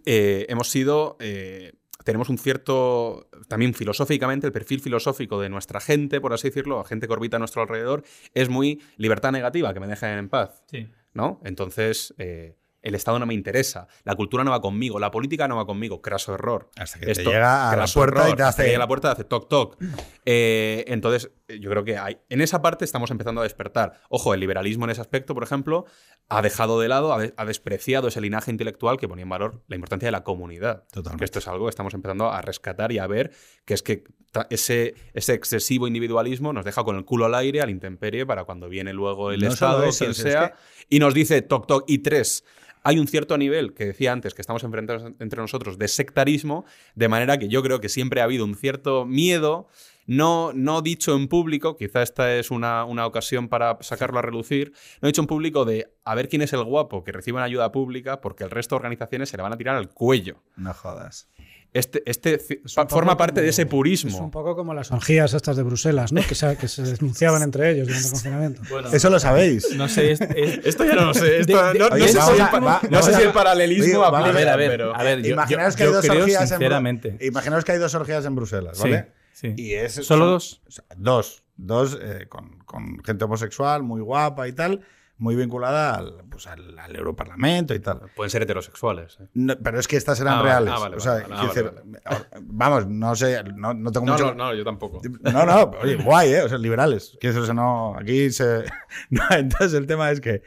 eh, hemos sido... eh, tenemos un cierto, también filosóficamente, el perfil filosófico de nuestra gente, por así decirlo, la gente que orbita a nuestro alrededor, es muy libertad negativa, que me dejen en paz. Sí. ¿no? Entonces, eh, El Estado no me interesa, la cultura no va conmigo, la política no va conmigo, craso error. Hasta que te llega a la puerta y te hasta hace- que llega a la puerta y hace toc toc. Eh, entonces, yo creo que hay, en esa parte estamos empezando a despertar. Ojo, el liberalismo en ese aspecto, por ejemplo, ha dejado de lado, ha, de- ha despreciado ese linaje intelectual que ponía en valor la importancia de la comunidad. Totalmente. Que esto es algo que estamos empezando a rescatar y a ver que es que ese, ese excesivo individualismo nos deja con el culo al aire, al intemperie, para cuando viene luego el No Estado, eso, quien es sea, y nos dice toc toc y tres. Hay un cierto nivel que decía antes que estamos enfrentados entre nosotros de sectarismo, de manera que yo creo que siempre ha habido un cierto miedo, no, no dicho en público, quizá esta es una, una ocasión para sacarlo a relucir, no dicho en público de a ver quién es el guapo que recibe una ayuda pública, porque el resto de organizaciones se le van a tirar al cuello. No jodas. Este, este Es un pa- poco forma parte como- de ese Es un purismo. poco como las orgías estas de Bruselas, ¿no? Que se, que se denunciaban entre ellos durante el confinamiento. Bueno, Eso lo sabéis. no sé, es- es- Esto ya no lo sé. esto- De- de- no, no Oye, sé si, el va- no sé a- si el paralelismo Digo, vamos aplica, a ver, a ver, pero- a ver, yo- Imaginaos que yo hay dos orgías en sinceramente. Imaginaos que hay dos orgías en Bruselas, Sí, ¿vale? sí. Y es, ¿Solo son- dos? o sea, dos. Dos eh, con, con gente homosexual, muy guapa y tal, muy vinculada al, pues, al, al Europarlamento y tal. Pueden ser heterosexuales. ¿eh? No, pero es que estas eran Ah, reales. ah, vale, o sea, vale, vale, quiero ah, decir, Vamos, no sé, no, no tengo No, mucho. no, no, yo tampoco. No, no, oye, guay, ¿eh? O sea, liberales. Quiero decir, o sea, no, aquí se... No, entonces el tema es que,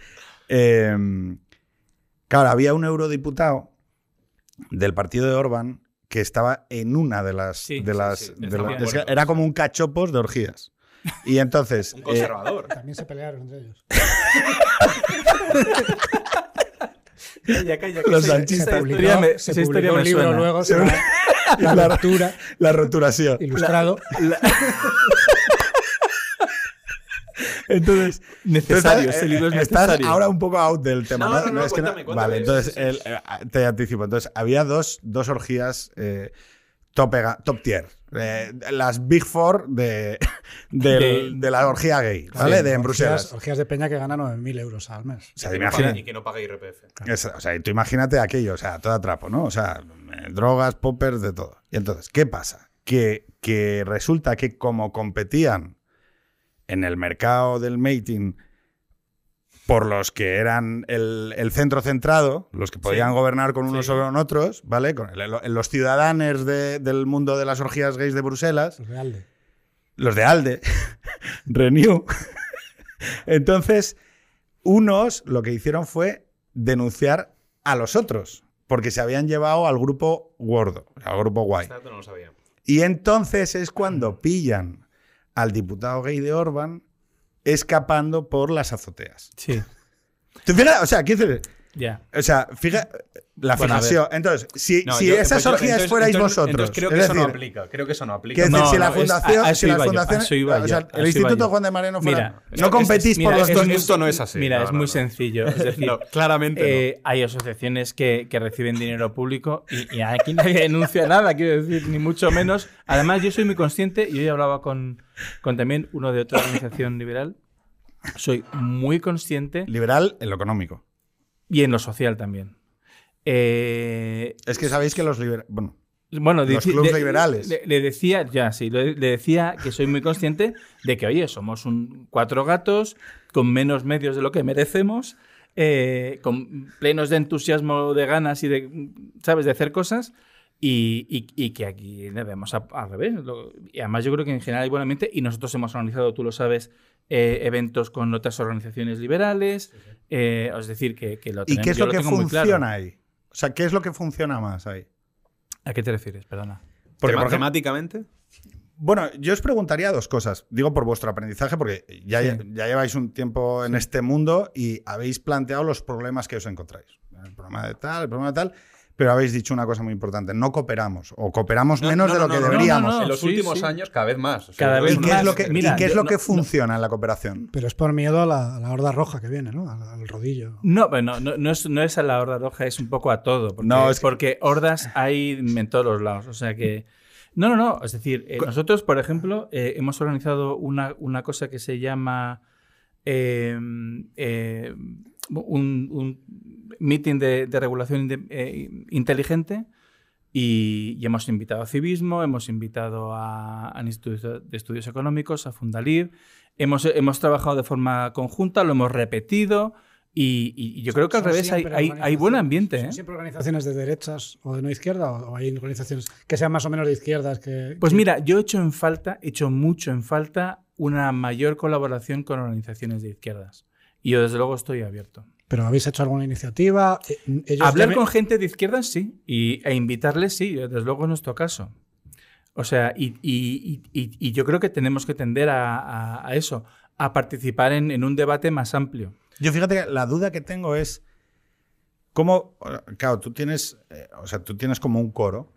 eh, claro, había un eurodiputado del partido de Orban que estaba en una de las... Sí, de las sí, de de era como un cachopos de orgías. Y entonces... Un eh, conservador. También se pelearon entre ellos. Calla, calla, Los sanchistas. Se publicó, me- se historia un libro suena. luego sobre la, la ruptura, la roturación. ilustrado. Entonces, Necesario, Estás- ese libro es eh, estás necesario. ahora un poco out del tema. No, no, no, Es que cuéntame, cuéntame. Vale, entonces el- te anticipo. Entonces, había dos, dos orgías eh, top tier. Eh, las Big Four de, De- de la orgía gay, ¿vale? Sí, de en orgías- Bruselas. Orgías de peña que ganan 9.000 euros al mes. O sea, Y que no pague- y que no pague IRPF. es- o sea, tú imagínate aquello, o sea, todo trapo, ¿no? O sea, drogas, poppers, de todo. Y entonces, ¿qué pasa? Que, que resulta que como competían en el mercado del mating por los que eran el, el centro centrado, los que podían gobernar con unos Sí. o con otros, ¿vale? Con el- los ciudadanos de- del mundo de las orgías gays de Bruselas, Los de Alde. los de ALDE, Renew. Entonces, unos lo que hicieron fue denunciar a los otros, porque se habían llevado al grupo gordo, al grupo guay. Esto no lo sabía. Y entonces es cuando pillan al diputado gay de Orban escapando por las azoteas. Sí. O sea, quiero decir, ya. o sea, fija la Bueno, fijación. Entonces, si, No, si yo- esas pues orgías entonces- fuerais entonces- vosotros, entonces creo que es eso no aplica. Creo que eso no aplica. Decir, No, si la no, es- fundación, a- a la yo, fundación, o sea, el Instituto. Juan de Mariano fuera, Mira, no competís mira, por los dos. Esto no es así. Mira, es muy sencillo. Es decir, claramente eh, hay asociaciones que, que reciben dinero público y, y aquí nadie denuncia nada, quiero decir, ni mucho menos. Además, yo soy muy consciente, y hoy hablaba con, con también uno de otra organización liberal, soy muy consciente, Liberal en lo económico. Y en lo social también. Eh, Es que sabéis que los liberales. Bueno, bueno, Los le- liberales. Le, le decía, ya, sí, le, le decía que soy muy consciente de que, oye, somos un cuatro gatos con menos medios de lo que merecemos, eh, con plenos de entusiasmo, de ganas y de, ¿sabes?, de hacer cosas. Y, y- y que aquí debemos a- al revés. Lo- y además yo creo que en general ambiente y nosotros hemos organizado, tú lo sabes, eh, eventos con otras organizaciones liberales. eh, es decir, que, que lo ¿y tenemos- qué es yo lo que tengo muy claro. funciona ahí? O sea, ¿qué es lo que funciona más ahí? ¿A qué te refieres? Perdona. Porque, Tema- por ejemplo, temáticamente. Bueno, yo os preguntaría dos cosas. Digo por vuestro aprendizaje, porque ya, Sí. ya lleváis un tiempo en este mundo y habéis planteado los problemas que os encontráis. El problema de tal, el problema de tal. Pero habéis dicho una cosa muy importante: no cooperamos o cooperamos No, menos no, de no, lo que no, deberíamos. no, no. en los sí, últimos sí. años, cada vez más. O sea, Cada yo vez ¿Y qué es lo que, y Mira, qué es yo lo no- que no- funciona en la cooperación? Pero es por miedo a la, a la horda roja que viene, ¿no? Al, al rodillo. No, bueno, no, no es, no es a la horda roja, es un poco a todo. Porque, No, es que- porque hordas hay en todos los lados. O sea que. No, no, no. Es decir, eh, nosotros, por ejemplo, eh, hemos organizado una, una cosa que se llama eh, eh, un, un meeting de, de regulación inde- eh, inteligente. Y, y hemos invitado a Civismo, hemos invitado a, al Instituto de Estudios Económicos, a Fundalib. Hemos, hemos trabajado de forma conjunta, lo hemos repetido. Y, y yo creo que al revés hay, hay, hay buen ambiente. ¿eh? ¿Son siempre organizaciones de derechas o de no izquierda o, o hay organizaciones que sean más o menos de izquierdas que... Pues que- mira, yo he hecho en falta, he hecho mucho en falta una mayor colaboración con organizaciones de izquierdas. Y yo desde luego estoy abierto. ¿Pero habéis hecho alguna iniciativa? Eh, ellos Hablar con gente de izquierdas sí, y, e invitarles sí, desde luego es nuestro caso. O sea, y, y- y- yo creo que tenemos que tender a, a- a eso, a participar en, en un debate más amplio. Yo fíjate que la duda que tengo es cómo, claro, tú tienes, eh, o sea, tú tienes como un coro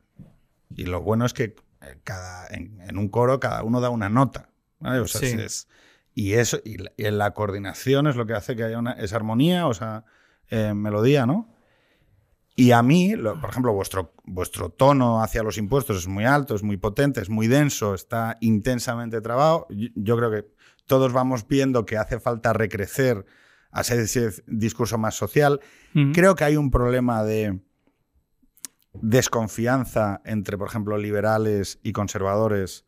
y lo bueno es que eh, cada, en, en un coro cada uno da una nota. ¿vale? O sea, Sí. es- y eso y la, y la coordinación es lo que hace que haya una esa armonía, o sea, eh, melodía, ¿no? Y a mí, lo- por ejemplo, vuestro, vuestro tono hacia los impuestos es muy alto, es muy potente, es muy denso, está intensamente trabado. Yo, yo creo que todos vamos viendo que hace falta recrecer a ese, discurso más social. Creo que hay un problema de desconfianza entre, por ejemplo, liberales y conservadores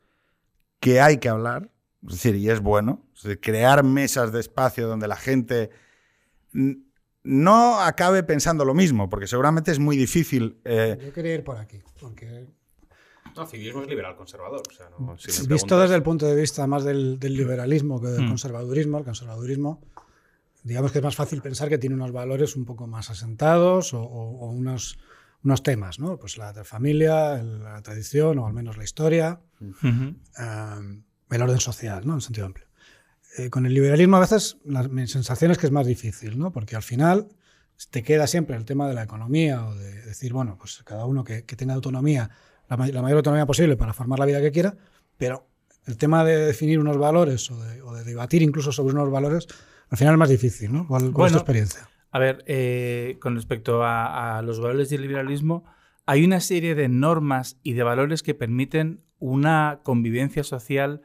que hay que hablar, es decir, y es bueno, es decir, crear mesas de espacio donde la gente no acabe pensando lo mismo, porque seguramente es muy difícil. eh, Yo quería ir por aquí, porque No, civismo es liberal conservador. O sea, no, si visto preguntas- desde el punto de vista más del, del liberalismo que del Mm. conservadurismo, el conservadurismo, digamos que es más fácil pensar que tiene unos valores un poco más asentados o, o- o unos, unos temas, ¿no? Pues la familia, el- la tradición o al menos la historia, Ujú. eh, el orden social, ¿no? En sentido amplio. Eh, con el liberalismo a veces la, mi sensación es que es más difícil, ¿no? Porque al final te queda siempre el tema de la economía o de decir, bueno, pues cada uno que, que tenga autonomía, la, la mayor autonomía posible para formar la vida que quiera, pero el tema de definir unos valores o de, o de debatir incluso sobre unos valores, al final es más difícil, ¿no? ¿Cuál, cuál es tu Bueno, experiencia? A ver, eh, con respecto a, a los valores del liberalismo, hay una serie de normas y de valores que permiten una convivencia social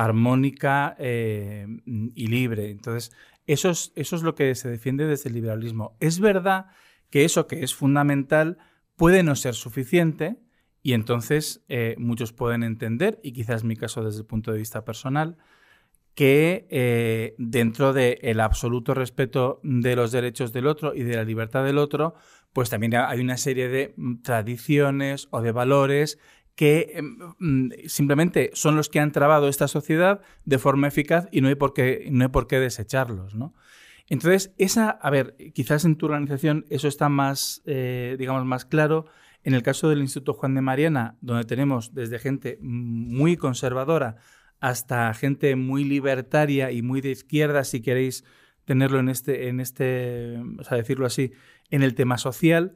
armónica eh, y libre. Entonces, eso es, eso es lo que se defiende desde el liberalismo. Es verdad que eso que es fundamental puede no ser suficiente y entonces eh, muchos pueden entender, y quizás mi caso desde el punto de vista personal, que eh, dentro del absoluto respeto de los derechos del otro y de la libertad del otro, pues también hay una serie de tradiciones o de valores que em, mm, simplemente son los que han trabado esta sociedad de forma eficaz y no hay por qué, no hay por qué desecharlos, ¿no? Entonces, esa, a ver, quizás en tu organización eso está más, eh, digamos, más claro. En el caso del Instituto Juan de Mariana, donde tenemos desde gente muy conservadora hasta gente muy libertaria y muy de izquierda, si queréis tenerlo en este, en este, o sea, decirlo así, en el tema social,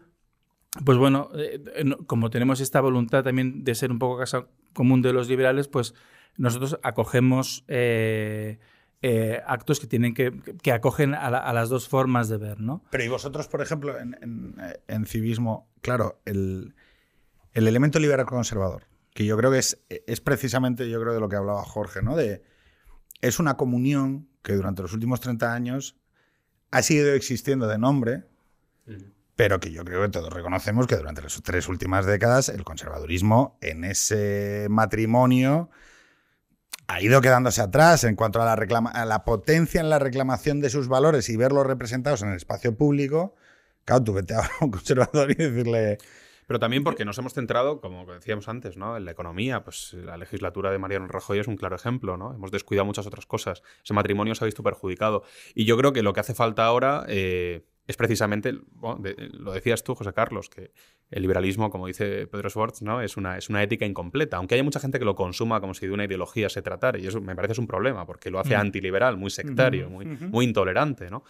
pues bueno, eh, como tenemos esta voluntad también de ser un poco casa común de los liberales, pues nosotros acogemos eh, eh, actos que tienen que, que acogen a, la- a las dos formas de ver, ¿no? Pero y vosotros, por ejemplo, en, en- en civismo, claro, el, el elemento liberal conservador, que yo creo que es, es precisamente, yo creo, de lo que hablaba Jorge, ¿no? De, es una comunión que durante los últimos 30 años ha seguido existiendo de nombre, pero que yo creo que todos reconocemos que durante las tres últimas décadas el conservadurismo en ese matrimonio ha ido quedándose atrás en cuanto a la, reclama- a la potencia en la reclamación de sus valores y verlos representados en el espacio público. Claro, tú vete a un conservador y decirle... Pero también porque nos hemos centrado, como decíamos antes, ¿no? en la economía. Pues la legislatura de Mariano Rajoy es un claro ejemplo. ¿no? Hemos descuidado muchas otras cosas. Ese matrimonio se ha visto perjudicado. Y yo creo que lo que hace falta ahora eh, es precisamente, bueno, de- lo decías tú, José Carlos, que el liberalismo, como dice Pedro Schwartz, ¿no? es, una, es una ética incompleta. Aunque haya mucha gente que lo consuma como si de una ideología se tratara. Y eso me parece es un problema, porque lo hace Mm. antiliberal, muy sectario, Ujú, muy, ujú. muy intolerante. ¿no?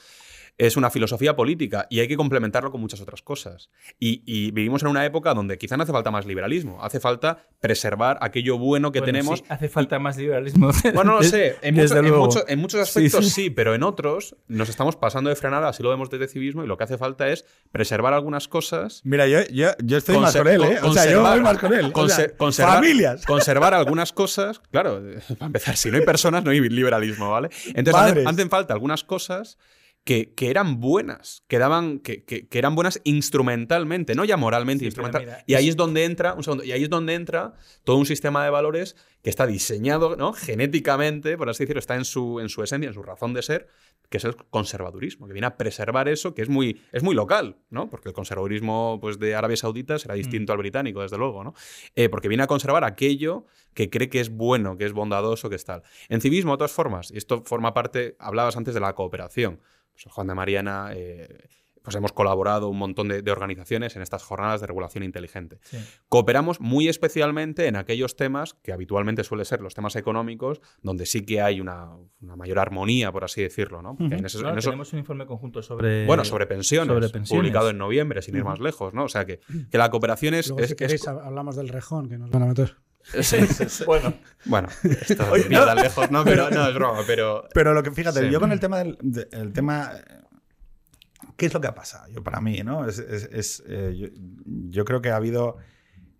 Es una filosofía política y hay que complementarlo con muchas otras cosas. Y, y vivimos en una época donde quizá no hace falta más liberalismo, hace falta preservar aquello bueno que Bueno, tenemos. sí, hace falta más liberalismo. Bueno, no lo sé, en, Desde mucho- en luego. mucho- en muchos aspectos sí. sí, pero en otros nos estamos pasando de frenada, así lo vemos desde civismo, y lo que hace falta es preservar algunas cosas. Mira, yo, yo, yo estoy más con él, ¿eh? O sea, yo voy más con él. O sea, conser- conservar, familias. Conservar algunas cosas, claro, para empezar, si no hay personas no hay liberalismo, ¿vale? Entonces hacen falta algunas cosas que, que eran buenas, que, daban, que, que- que eran buenas instrumentalmente, no ya moralmente, Sí, y ahí es- donde entra, un segundo, y ahí es donde entra todo un sistema de valores que está diseñado ¿no? genéticamente, por así decirlo, está en su, en su esencia, en su razón de ser, que es el conservadurismo, que viene a preservar eso, que es muy, es muy local, ¿no? Porque el conservadurismo pues, de Arabia Saudita será distinto al británico, desde luego, ¿no? Eh, porque viene a conservar aquello que cree que es bueno, que es bondadoso, que es tal. En civismo, de todas formas, y esto forma parte, hablabas antes de la cooperación. Pues Juan de Mariana... Eh, pues hemos colaborado un montón de, organizaciones en estas jornadas de regulación inteligente. Cooperamos muy especialmente en aquellos temas que habitualmente suelen ser los temas económicos, donde sí que hay una, mayor armonía, por así decirlo. ¿no? tenemos un informe conjunto sobre, bueno, sobre pensiones, publicado en noviembre, sin ir más lejos. ¿no? O sea que, que la cooperación es... si queréis, hablamos del rejón, que nos van a meter. bueno, bueno, esto lejos, no, pero no es broma, pero. Pero lo que fíjate, yo con el tema del el tema ¿Qué es lo que ha pasado? Yo, para mí, ¿no? Es, eh, yo, creo que ha habido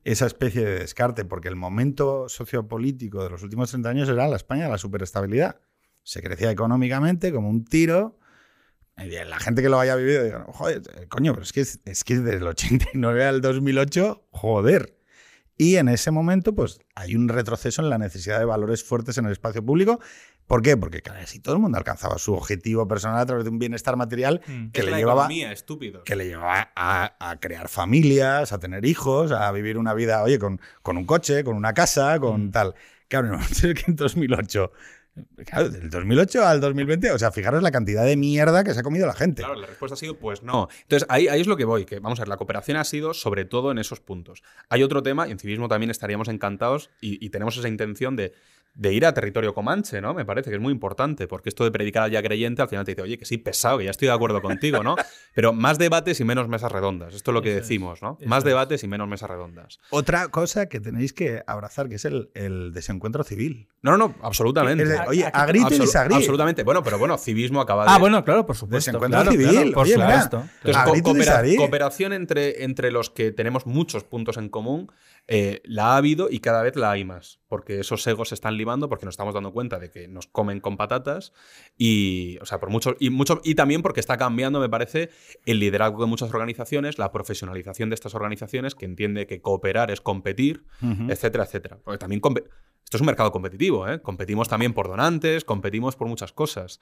esa especie de descarte, porque el momento sociopolítico de los últimos 30 años era la España de la superestabilidad. Se crecía económicamente como un tiro. La gente que lo haya vivido, digo, joder, coño, pero es que, es que desde el 89 al 2008, joder. Y en ese momento, pues hay un retroceso en la necesidad de valores fuertes en el espacio público ¿Por qué? Porque casi todo el mundo alcanzaba su objetivo personal a través de un bienestar material mm. que, le llevaba, que le llevaba a, crear familias, a tener hijos, a vivir una vida, oye, con, con un coche, con una casa, con mm. tal. Claro, no, es que en 2008 Claro, del 2008 al 2020, o sea, fijaros la cantidad de mierda que se ha comido la gente. Claro, la respuesta ha sido, pues no. Entonces, ahí, ahí es lo que voy, que vamos a ver, la cooperación ha sido sobre todo en esos puntos. Hay otro tema, y en civismo también estaríamos encantados, y tenemos esa intención de de ir a territorio comanche, ¿no? Me parece que es muy importante, porque esto de predicar al ya creyente al final te dice, oye, que sí, pesado, que ya estoy de acuerdo contigo, ¿no? Pero más debates y menos mesas redondas, esto es lo que decimos, ¿no? Más debates y menos mesas redondas. Otra cosa que tenéis que abrazar, que es el, desencuentro civil. No, no, no, absolutamente. oye, a y Absolutamente. Bueno, pero bueno, civismo acaba de... Ah, bueno, claro, por supuesto. Desencuentro civil, por supuesto. Entonces, cooperación entre, entre los que tenemos muchos puntos en común eh, la ha habido y cada vez la hay más, porque esos egos se están limando, porque nos estamos dando cuenta de que nos comen con patatas y, o sea, por mucho, y, mucho, y también porque está cambiando, me parece, el liderazgo de muchas organizaciones, la profesionalización de estas organizaciones, que entiende que cooperar es competir, etcétera, etcétera. Porque también esto es un mercado competitivo, ¿eh? competimos también por donantes, competimos por muchas cosas.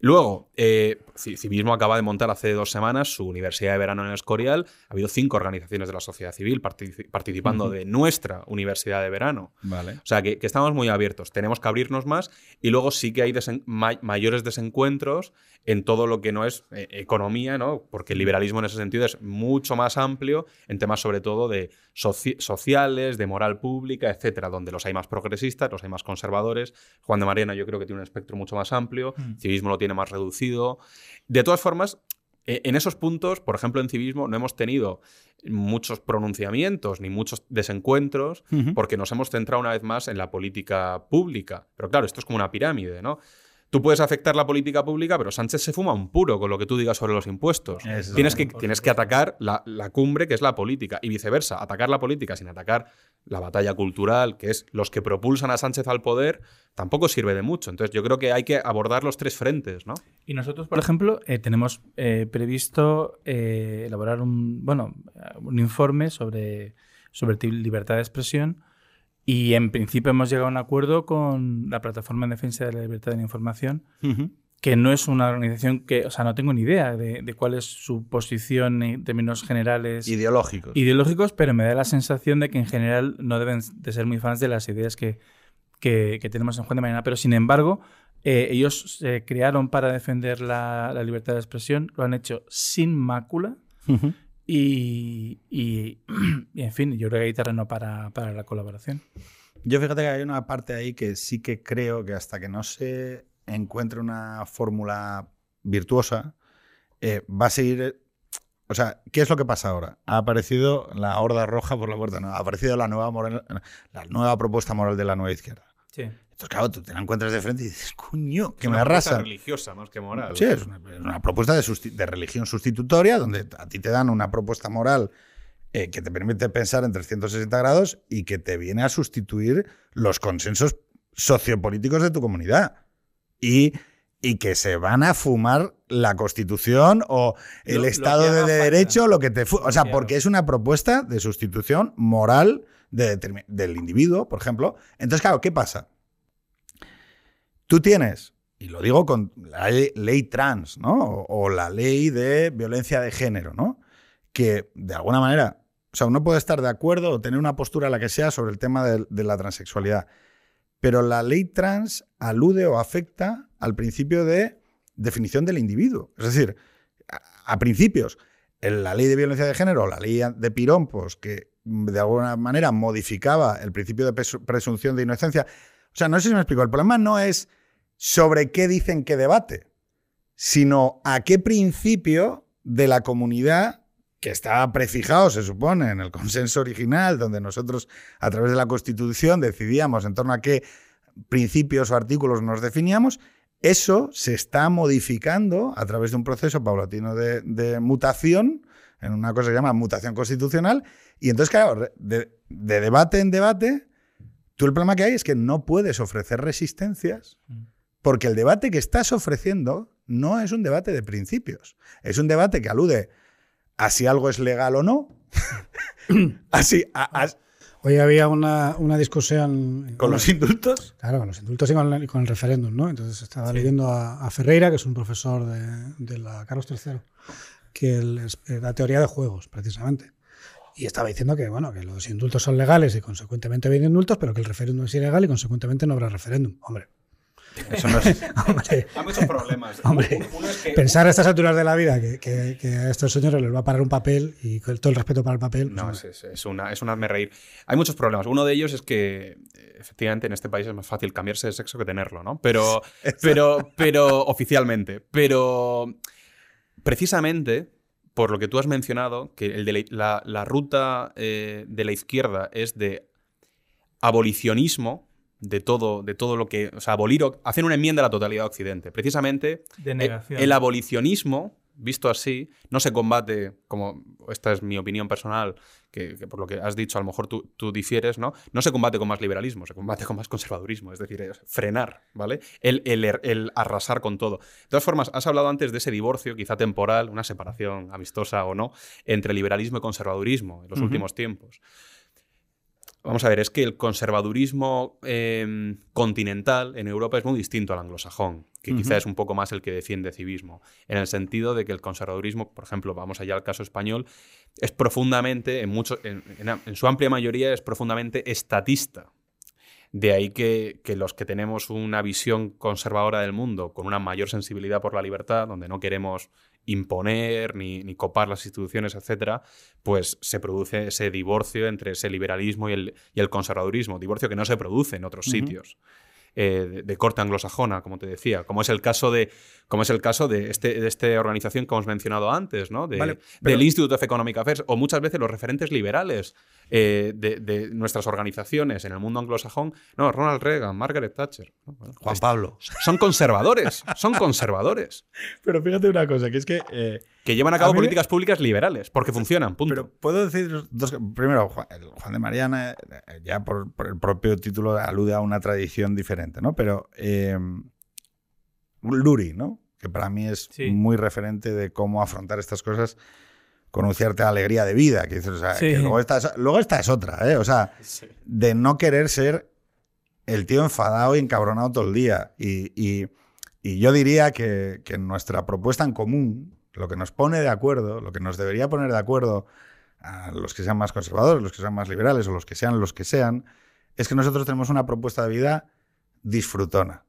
Luego, eh, Civismo acaba de montar hace dos semanas su Universidad de Verano en el Escorial. Ha habido cinco organizaciones de la sociedad civil participando de nuestra Universidad de Verano. Vale. O sea, que, estamos muy abiertos. Tenemos que abrirnos más y luego sí que hay mayores desencuentros en todo lo que no es eh, economía, ¿no? porque el liberalismo en ese sentido es mucho más amplio en temas sobre todo de sociales, de moral pública, etcétera, donde los hay más progresistas, los hay más conservadores. Juan de Mariana yo creo que tiene un espectro mucho más amplio, mm. civismo lo tiene más reducido. De todas formas, e, en esos puntos, por ejemplo, en civismo no hemos tenido muchos pronunciamientos ni muchos desencuentros porque nos hemos centrado una vez más en la política pública. Pero claro, esto es como una pirámide, ¿no? Tú puedes afectar la política pública, pero Sánchez se fuma un puro con lo que tú digas sobre los impuestos. tienes que, tienes que atacar la, cumbre, que es la política, y viceversa. Atacar la política sin atacar la batalla cultural, que es los que propulsan a Sánchez al poder, tampoco sirve de mucho. Entonces yo creo que hay que abordar los tres frentes, ¿no? Y nosotros, por ejemplo, eh, tenemos eh, previsto eh, elaborar un, bueno, un informe sobre, sobre libertad de expresión y en principio hemos llegado a un acuerdo con la Plataforma en Defensa de la Libertad de la Información, que no es una organización que, o sea, no tengo ni idea de, cuál es su posición en términos generales. Ideológicos. Ideológicos, pero me da la sensación de que en general no deben de ser muy fans de las ideas que, que, tenemos en Juan de Mañana. Pero sin embargo, eh, ellos se crearon para defender la, libertad de expresión, lo han hecho sin mácula. Y, y, en fin, yo creo que hay terreno para, para, la colaboración. Yo fíjate que hay una parte ahí que sí que creo que hasta que no se encuentre una fórmula virtuosa, eh, va a seguir... O sea, ¿qué es lo que pasa ahora? Ha aparecido la horda roja por la puerta, no, ha aparecido la nueva, moral, la nueva propuesta moral de la nueva izquierda. Sí. Entonces, claro, tú te la encuentras de frente y dices, coño, que me arrasa. Es religiosa más que moral. Sí, es una, propuesta de, religión sustitutoria donde a ti te dan una propuesta moral eh, que te permite pensar en 360 grados y que te viene a sustituir los consensos sociopolíticos de tu comunidad. Y, y que se van a fumar la Constitución o el Estado de Derecho, lo que te... O sea, porque es una propuesta de sustitución moral del individuo, por ejemplo. Entonces, claro, ¿qué pasa? Tú tienes, y lo digo con la ley, trans, ¿no? O, la ley de violencia de género, ¿no? Que de alguna manera, o sea, uno puede estar de acuerdo o tener una postura la que sea sobre el tema de, la transexualidad, pero la ley trans alude o afecta al principio de definición del individuo. Es decir, a, principios, en la ley de violencia de género, la ley de pirompos, que de alguna manera modificaba el principio de presunción de inocencia. O sea, no sé si me explico. El problema no es sobre qué dicen que debate, sino a qué principio de la comunidad que estaba prefijado, se supone, en el consenso original, donde nosotros, a través de la Constitución, decidíamos en torno a qué principios o artículos nos definíamos, eso se está modificando a través de un proceso paulatino de, mutación, en una cosa que se llama mutación constitucional, y entonces, claro, de debate en debate, tú el problema que hay es que no puedes ofrecer resistencias mm. Porque el debate que estás ofreciendo no es un debate de principios. Es un debate que alude a si algo es legal o no. Así. Hoy había una, discusión. ¿Con los indultos? Claro, con los indultos y con, el, referéndum, ¿no? Entonces estaba leyendo a, Ferreira, que es un profesor de, la Carlos III, que la teoría de juegos, precisamente. Y estaba diciendo que, bueno, que los indultos son legales y consecuentemente vienen indultos, pero que el referéndum es ilegal y consecuentemente no habrá referéndum. Hombre, eso no es... Hay muchos problemas. pensar a estas alturas de la vida que, a estos señores les va a parar un papel y con todo el respeto para el papel. No, es, es, una, es una reír. Hay muchos problemas. Uno de ellos es que efectivamente en este país es más fácil cambiarse de sexo que tenerlo, ¿no? Pero, pero, pero oficialmente. Pero precisamente por lo que tú has mencionado, que el de la, la, ruta eh, de la izquierda es de abolicionismo, de todo, de todo lo que. O sea, abolir. Hacen una enmienda a la totalidad de Occidente. Precisamente. Eh, el, abolicionismo, visto así, no se combate, como esta es mi opinión personal, que, por lo que has dicho, a lo mejor tú, tú, difieres, ¿no? No se combate con más liberalismo, se combate con más conservadurismo, es decir, frenar, ¿vale? El, el, arrasar con todo. De todas formas, has hablado antes de ese divorcio, quizá temporal, una separación amistosa o no, entre liberalismo y conservadurismo en los últimos tiempos. Vamos a ver, es que el conservadurismo em, continental en Europa es muy distinto al anglosajón, que quizá es un poco más el que defiende civismo, en el sentido de que el conservadurismo, por ejemplo, vamos allá al caso español, es profundamente, en, mucho, en, su amplia mayoría, es profundamente estatista. De ahí que, que, los que tenemos una visión conservadora del mundo, con una mayor sensibilidad por la libertad, donde no queremos imponer ni, copar las instituciones, etcétera, pues se produce ese divorcio entre ese liberalismo y el, y el conservadurismo, divorcio que no se produce en otros sitios. Eh, de, corte anglosajona, como te decía, como es el caso de, como es el caso de, este, de esta organización que hemos mencionado antes, ¿no? del Institute of Economic Affairs, o muchas veces los referentes liberales eh, de, nuestras organizaciones en el mundo anglosajón. No, Ronald Reagan, Margaret Thatcher. Juan Pablo. Son conservadores, son conservadores. Pero fíjate una cosa, que es que... Eh, que llevan a cabo políticas públicas liberales, porque funcionan, punto. Pero puedo decir dos... Primero, Juan, de Mariana, eh, ya por, el propio título, alude a una tradición diferente, ¿no? Pero Luri, ¿no? Que para mí es muy referente de cómo afrontar estas cosas con un cierta alegría de vida. Que, luego, esta, luego esta es otra, ¿eh? O sea, de no querer ser el tío enfadado y encabronado todo el día. Y, yo diría que, que, nuestra propuesta en común, lo que nos pone de acuerdo, lo que nos debería poner de acuerdo a los que sean más conservadores, los que sean más liberales o los que sean los que sean, es que nosotros tenemos una propuesta de vida disfrutona.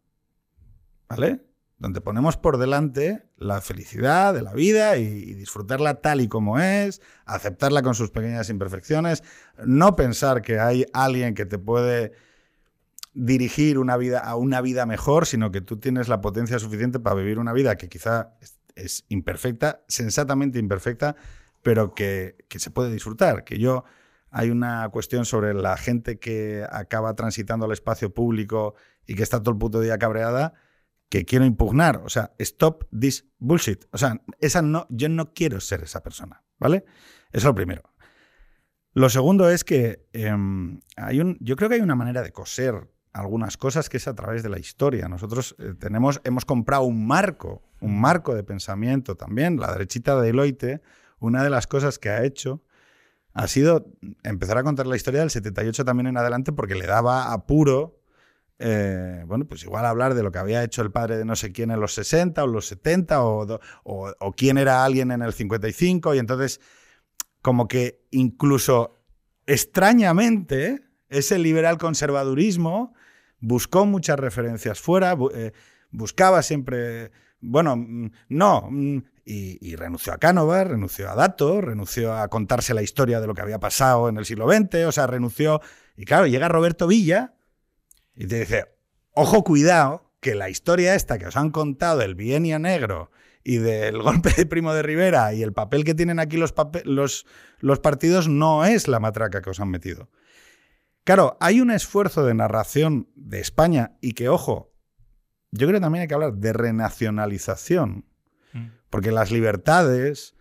¿Vale? donde ponemos por delante la felicidad de la vida y, disfrutarla tal y como es, aceptarla con sus pequeñas imperfecciones, no pensar que hay alguien que te puede dirigir una vida a una vida mejor, sino que tú tienes la potencia suficiente para vivir una vida que quizá es, imperfecta, sensatamente imperfecta, pero que, que se puede disfrutar. Que yo hay una cuestión sobre la gente que acaba transitando al espacio público y que está todo el puto día cabreada que quiero impugnar. O sea, stop this bullshit. O sea, esa no, yo no quiero ser esa persona, ¿vale? Eso es lo primero. Lo segundo es que em, hay un, yo creo que hay una manera de coser algunas cosas que es a través de la historia. Nosotros eh, tenemos, hemos comprado un marco, un marco de pensamiento también. La derechita de Deloitte, una de las cosas que ha hecho ha sido empezar a contar la historia del 78 también en adelante porque le daba apuro eh, bueno, pues igual hablar de lo que había hecho el padre de no sé quién en los 60 o los 70 o, o, o quién era alguien en el 55 y entonces como que incluso extrañamente ese liberal conservadurismo buscó muchas referencias fuera, eh, buscaba siempre, bueno, mm, no, mm, y, renunció a Cánovas, renunció a Dato, renunció a contarse la historia de lo que había pasado en el siglo XX, o sea, renunció, y claro, llega Roberto Villa y te dice, ojo, cuidado, que la historia esta que os han contado del bienio negro y del golpe de Primo de Rivera y el papel que tienen aquí los partidos no es la matraca que os han metido. Claro, hay un esfuerzo de narración de España y que, ojo, yo creo que también hay que hablar de renacionalización, mm. porque las libertades,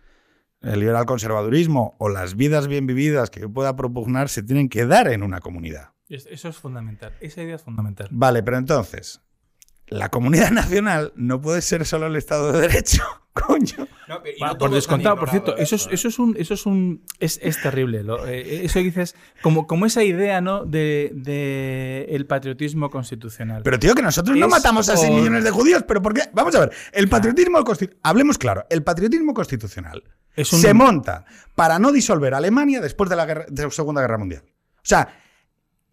el liberal conservadurismo o las vidas bien vividas que yo pueda propugnar se tienen que dar en una comunidad. Eso es fundamental, esa idea es fundamental. Vale, pero entonces, la comunidad nacional no puede ser solo el Estado de Derecho. Coño. No, no por descontado, por cierto, eso es, eso es un, eso es un, es, es terrible. Lo, eh, eso dices, como, como esa idea, ¿no? De, de, el patriotismo constitucional. Pero tío, que nosotros no matamos a 6 millones de judíos, pero ¿por qué? Vamos a ver, el patriotismo constitucional, hablemos claro, el patriotismo constitucional un... se monta para no disolver a Alemania después de la, guerra, de la Segunda Guerra Mundial. O sea,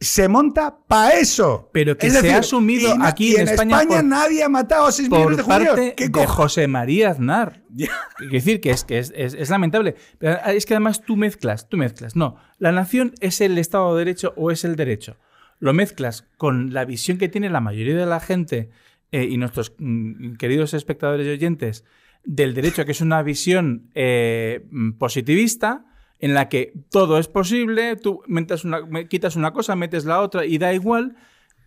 se monta para eso. Pero que se ha asumido aquí en, España. España por, nadie ha matado a 6 millones de judíos. ¿Qué de José María Aznar. Es decir, que, es, que es, es, es, lamentable. Pero es que además tú mezclas, tú mezclas. No, la nación es el Estado de Derecho o es el derecho. Lo mezclas con la visión que tiene la mayoría de la gente eh, y nuestros mm, queridos espectadores y oyentes del derecho, que es una visión eh, positivista en la que todo es posible, tú metes una, quitas una cosa, metes la otra y da igual.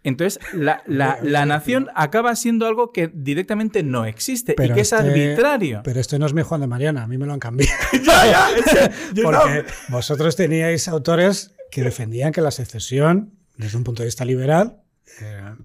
Entonces, la, la, la, nación acaba siendo algo que directamente no existe pero y que este, es arbitrario. Pero este no es mi Juan de Mariana, a mí me lo han cambiado. ya, ya, ese, Porque no. vosotros teníais autores que defendían que la secesión, desde un punto de vista liberal, eh,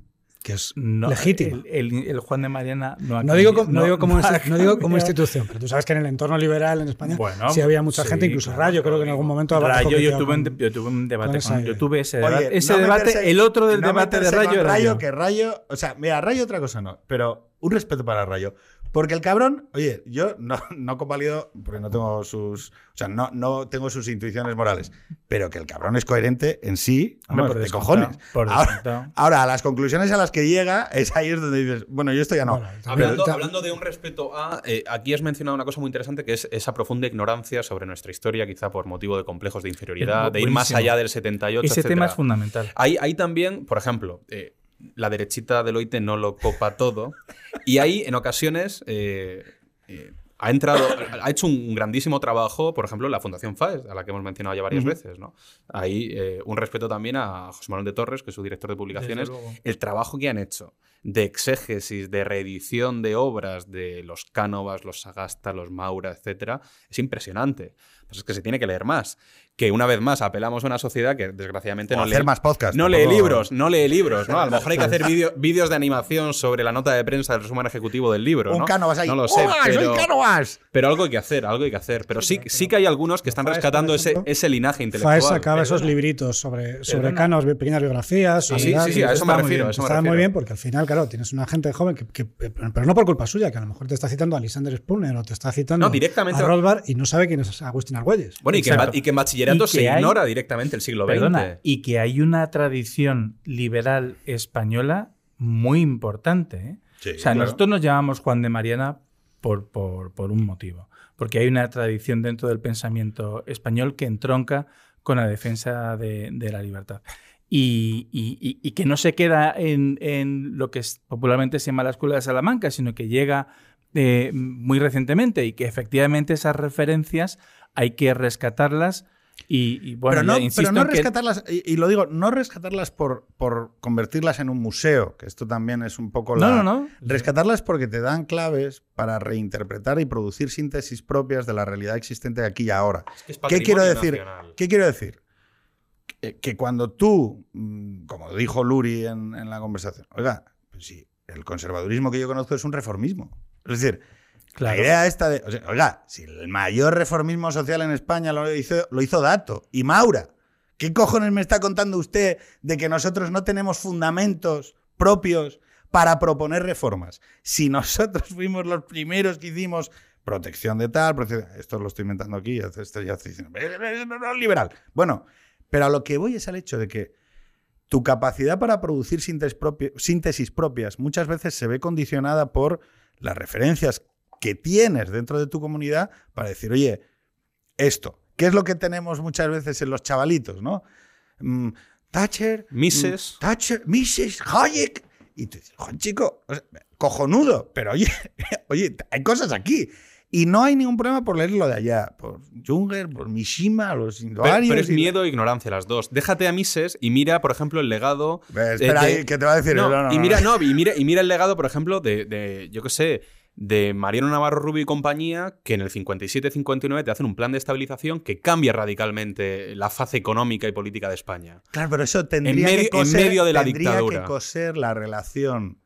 que es no, legítimo. El, el, el, Juan de Mariana no No digo, como, no, digo como, no digo como institución, pero tú sabes que en el entorno liberal en España bueno, sí había mucha sí, gente, incluso claro, Rayo, creo que en algún momento... Rayo, yo tuve, un, yo tuve un debate con, con yo tuve ese debate, Oye, ese debate meterse, el otro del debate de Rayo era Rayo, que Rayo, o sea, mira, Rayo otra cosa no, pero un respeto para Rayo. Porque el cabrón, oye, yo no, no convalido, porque no tengo sus. O sea, no, no tengo sus intuiciones morales. Pero que el cabrón es coherente en sí, hombre, por de cojones. Por ahora, ahora, las conclusiones a las que llega, es ahí es donde dices, bueno, yo esto ya no. Bueno, hablando, pero, hablando, de un respeto a. Eh, aquí has mencionado una cosa muy interesante que es esa profunda ignorancia sobre nuestra historia, quizá por motivo de complejos de inferioridad, de ir más allá del 78. Ese etcétera. tema es fundamental. Hay, hay también, por ejemplo, eh, la derechita del OIT no lo copa todo. Y ahí, en ocasiones, eh, eh, ha entrado, ha hecho un grandísimo trabajo, por ejemplo, la Fundación FAES, a la que hemos mencionado ya varias uh -huh. veces. ¿no? Ahí eh, un respeto también a José Manuel de Torres, que es su director de publicaciones, el trabajo que han hecho de exégesis, de reedición de obras de los Cánovas, los Sagasta, los Maura, etcétera, es impresionante. Pues es que se tiene que leer más. Que una vez más apelamos a una sociedad que desgraciadamente o no hacer lee más podcast. No lee libros, no lee libros, ¿no? A lo mejor hay que hacer vídeos video, de animación sobre la nota de prensa del resumen ejecutivo del libro. Un ¿no? Cánovas ahí. No lo sé. ¡Hola, pero, pero algo hay que hacer, algo hay que hacer. Pero sí, sí que hay algunos que están Faes, rescatando ese, ejemplo, ese linaje intelectual. Faes sacaba esos libritos sobre, sobre Cánovas, pequeñas biografías. Ah, sí, sí, sí, a eso me refiero. A eso me Está refiero. muy bien porque al final, claro, tienes una gente joven que, que, pero no por culpa suya, que a lo mejor te está citando a Lysander Spooner o te está citando no, directamente... a Rothbard y no sabe quién es Agustín Argüelles. Bueno, y que, en, y que en bachillerato Y se que hay- ignora directamente el siglo XX. Y que hay una tradición liberal española muy importante. ¿eh? Sí, o sea, claro. nosotros nos llamamos Juan de Mariana por, por, por un motivo. Porque hay una tradición dentro del pensamiento español que entronca con la defensa de, de la libertad. Y, y- y- y que no se queda en, en lo que es- popularmente se llama la Escuela de Salamanca, sino que llega eh, muy recientemente y que efectivamente esas referencias hay que rescatarlas y, y, bueno, pero no, insisto pero no en que- rescatarlas, y, y lo digo, no rescatarlas por, por convertirlas en un museo, que esto también es un poco la... No, no, no. Rescatarlas porque te dan claves para reinterpretar y producir síntesis propias de la realidad existente aquí y ahora. Es que es ¿Qué quiero decir? nacional. ¿Qué quiero decir? Que, que cuando tú, mm, como dijo Luri en, en la conversación, oiga, pues sí, el conservadurismo que yo conozco es un reformismo. Es decir, Claro. la idea esta de, o sea, oiga, si el mayor reformismo social en España lo hizo, lo hizo Dato y Maura, ¿qué cojones me está contando usted de que nosotros no tenemos fundamentos propios para proponer reformas. Si nosotros fuimos los primeros que hicimos protección de tal, protección- esto lo estoy inventando aquí, esto ya estoy diciendo, liberal. Bueno, pero a lo que voy es al hecho de que tu capacidad para producir síntesis propias muchas veces se ve condicionada por las referencias que tienes dentro de tu comunidad para decir, oye, esto, ¿qué es lo que tenemos muchas veces en los chavalitos, no? Mm, Thatcher, Mises. mm, Thatcher, Mises, Hayek. Y tú dices, "Joder, chico, o sea, cojonudo, pero oye, oye, hay cosas aquí. Y no hay ningún problema por leerlo de allá, por Junger, por Mishima, los Pero, indoarios. pero es y- miedo e ignorancia las dos. Déjate a Mises y mira, por ejemplo, el legado. Eh, espera de- ahí, ¿qué te va a decir? No, No, no, y mira, no, y mira, y mira el legado, por ejemplo, de, de, yo qué sé, de Mariano Navarro Rubio y compañía, que en el 57-59 te hacen un plan de estabilización que cambia radicalmente la faz económica y política de España. Claro, pero eso tendría medio- que en coser, medio de la tendría dictadura. que coser la relación.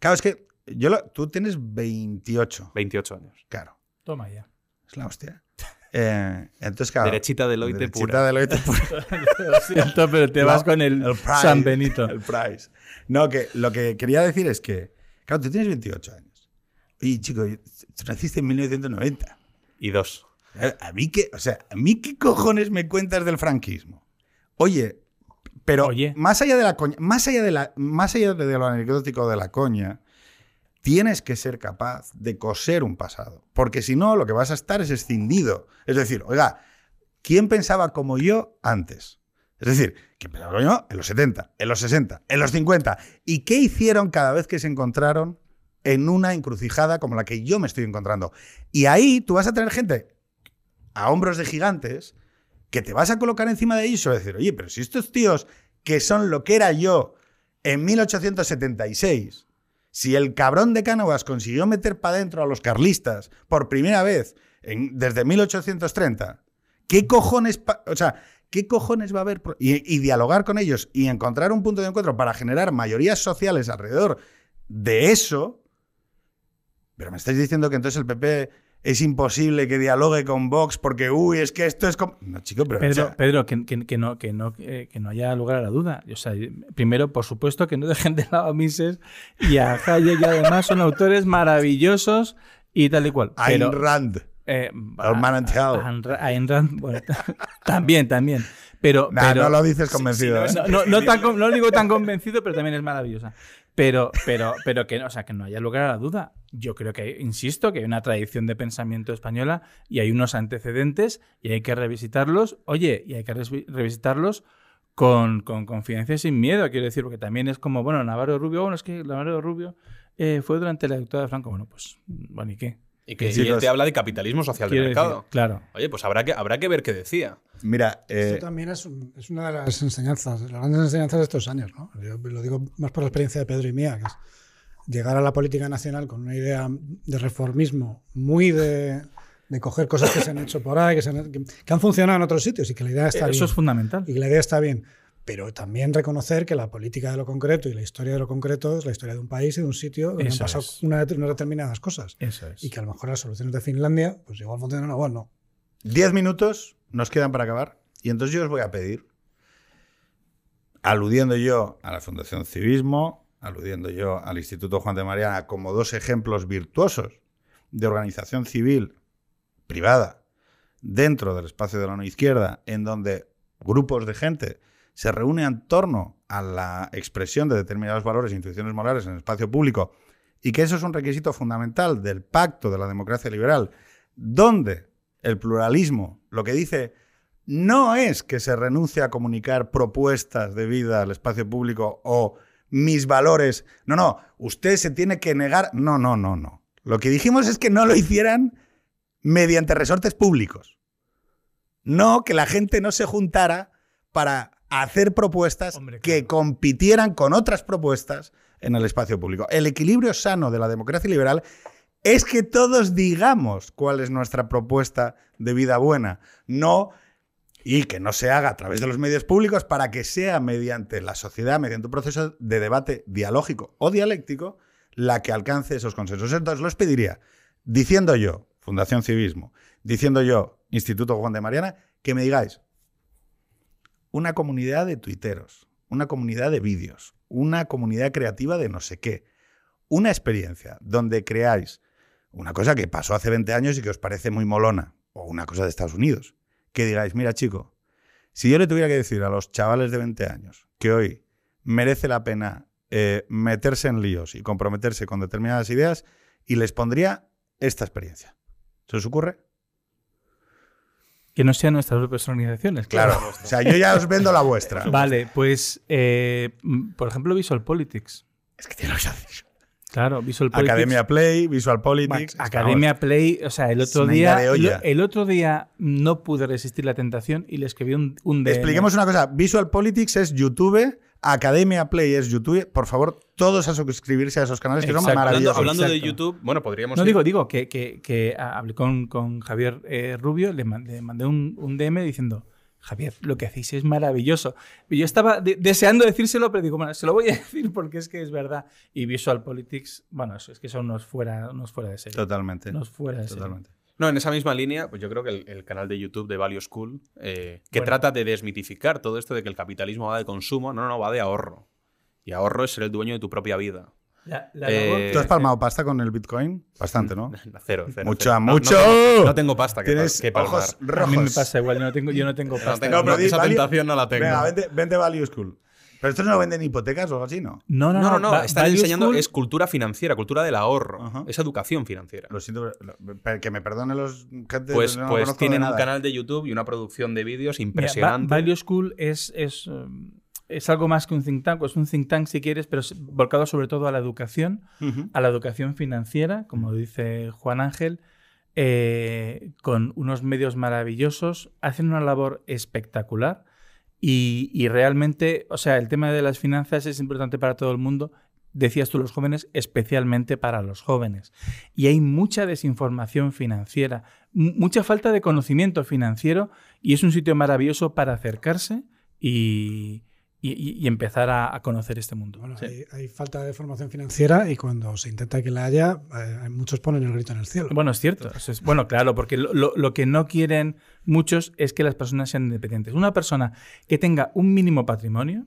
Claro, es que yo lo- tú tienes 28. 28 años. Claro, Toma ya. es la hostia. Eh, entonces, claro. Derechita de Loite derechita pura. de Loite pura. Lo siento, pero te No, vas con el, el Price, San Benito. El Price. No, que lo que quería decir es que, claro, tú tienes 28 años. Oye, chico, tú naciste en 1990. Y dos. A a mí qué, o sea, a mí qué cojones me cuentas del franquismo. Oye, pero Oye. más allá de la coña, más allá de la, más allá de lo anecdótico de la coña, tienes que ser capaz de coser un pasado, porque si no, lo que vas a estar es escindido. Es decir, oiga, ¿quién pensaba como yo antes? Es decir, ¿quién pensaba como yo en los 70, en los 60, en los 50? ¿Y qué hicieron cada vez que se encontraron en una encrucijada como la que yo me estoy encontrando? Y ahí tú vas a tener gente a hombros de gigantes que te vas a colocar encima de ellos y vas a decir, oye, pero si estos tíos que son lo que era yo en 1876, si el cabrón de Cánovas consiguió meter para adentro a los carlistas por primera vez desde 1830, ¿qué cojones, o sea, qué cojones va a haber? y dialogar con ellos y encontrar un punto de encuentro para generar mayorías sociales alrededor de eso. Pero me estáis diciendo que entonces el PP es imposible que dialogue con Vox porque, uy, es que esto es como... No, chico, pero... o Pedro, sea, Pedro que, que- que no, que, no, eh, que no haya lugar a la duda. O sea, primero, por supuesto, que no dejen de lado a Mises y a Hayek, y además son autores maravillosos y tal y cual. Ayn Rand. eh, Ayn Ra- Ayn Rand, bueno, también, también. Pero, Nah, pero- no lo dices convencido. no, ¿eh? no, no tan no lo digo tan convencido, pero también es maravillosa. Pero, pero, pero que, no, o sea, que no haya lugar a la duda. Yo creo que, hay- insisto, que hay una tradición de pensamiento española y hay unos antecedentes y hay que revisitarlos. Oye, y hay que revisitarlos con, con confidencia y sin miedo, quiero decir, porque también es como, bueno, Navarro Rubio, bueno, es que Navarro Rubio eh, fue durante la dictadura de Franco. Bueno, pues, bueno, ¿y qué? Y que él los- te habla de capitalismo social de mercado. decir, claro. Oye, pues habrá que, habrá que ver qué decía. Mira, eh, Esto también es, un- es una de las enseñanzas, las grandes enseñanzas de estos años. ¿no? Yo lo digo más por la experiencia de Pedro y mía, que es llegar a la política nacional con una idea de reformismo muy de, de coger cosas que se han hecho por ahí, que, se han, que- que han funcionado en otros sitios y que la idea está Eso bien. es fundamental. y que la idea está bien. Pero también reconocer que la política de lo concreto y la historia de lo concreto es la historia de un país y de un sitio donde Eso han pasado una- unas determinadas cosas. Eso es. Y que a lo mejor las soluciones de Finlandia, pues igual funcionan igual, no. 10 minutos nos quedan para acabar. Y entonces yo os voy a pedir, aludiendo yo a la Fundación Civismo, aludiendo yo al Instituto Juan de Mariana como dos ejemplos virtuosos de organización civil privada dentro del espacio de la no izquierda, en donde grupos de gente se reúnen en torno a la expresión de determinados valores e instituciones morales en el espacio público y que eso es un requisito fundamental del pacto de la democracia liberal, donde el pluralismo lo que dice no es que se renuncie a comunicar propuestas de vida al espacio público o mis valores. No, no, usted se tiene que negar. No, no, no, no. Lo que dijimos es que no lo hicieran mediante resortes públicos. No que la gente no se juntara para hacer propuestas Hombre, que compitieran con otras propuestas en el espacio público. El equilibrio sano de la democracia liberal es que todos digamos cuál es nuestra propuesta de vida buena, no y que no se haga a través de los medios públicos para que sea mediante la sociedad, mediante un proceso de debate dialógico o dialéctico, la que alcance esos consensos. Entonces, los pediría, diciendo yo, Fundación Civismo, diciendo yo, Instituto Juan de Mariana, que me digáis una comunidad de tuiteros, una comunidad de vídeos, una comunidad creativa de no sé qué. Una experiencia donde creáis una cosa que pasó hace 20 años y que os parece muy molona, o una cosa de Estados Unidos, que digáis, mira chico, si yo le tuviera que decir a los chavales de 20 años que hoy merece la pena eh, meterse en líos y comprometerse con determinadas ideas, y les pondría esta experiencia. ¿Se os ocurre? Que no sean nuestras propias organizaciones. Claro. o sea, yo ya os vendo la vuestra. Vale, pues, eh, por ejemplo, Visual Politics. Es que tiene los Claro, Visual Politics. Academia Play, Visual Politics. Academia Play, o sea, el otro día. El otro día no pude resistir la tentación y le escribí un, un DM. Expliquemos una cosa. Visual Politics es YouTube Academia Play es YouTube. Por favor, todos a suscribirse a esos canales que son maravillosos. Hablando, de YouTube, bueno, podríamos. No, digo, digo que, que, hablé con, con Javier eh, Rubio, le mandé, un, un, DM diciendo. Javier, lo que hacéis es maravilloso. Y yo estaba deseando decírselo, pero digo, bueno, se lo voy a decir porque es que es verdad. Y Visual Politics, bueno, es que son unos fuera, unos fuera de serie. Totalmente. Unos fuera de Totalmente. No, en esa misma línea, pues yo creo que el, canal de YouTube de Value School, eh, que trata de desmitificar todo esto de que el capitalismo va de consumo, no, no, va de ahorro. Y ahorro es ser el dueño de tu propia vida. Eh, ¿Tú has palmado pasta con el Bitcoin? Bastante, ¿no? cero, cero. Mucha, mucho. No, tengo pasta que, que palmar. A mí me pasa igual, yo no tengo, yo no tengo pasta. No esa tentación no la tengo. Venga, vente, vente Value School. Pero esto no venden hipotecas o algo así, ¿no? No, no, no. no, Están enseñando, es cultura financiera, cultura del ahorro. Es educación financiera. Lo siento, que me perdone los gente. Pues, pues tienen un canal de YouTube y una producción de vídeos impresionante. Value School es, es, um, es, algo más que un think tank, es un think tank si quieres, pero volcado sobre todo a la educación, a la educación financiera, como dice Juan Ángel. Eh, con unos medios maravillosos, hacen una labor espectacular y, realmente, o sea, el tema de las finanzas es importante para todo el mundo, decías tú los jóvenes, especialmente para los jóvenes. Y hay mucha desinformación financiera, mucha falta de conocimiento financiero y es un sitio maravilloso para acercarse y, y, empezar a, conocer este mundo. hay, falta de formación financiera y cuando se intenta que la haya, eh, muchos ponen el grito en el cielo. Bueno, es cierto. es, bueno, claro, porque lo, que no quieren muchos es que las personas sean independientes. Una persona que tenga un mínimo patrimonio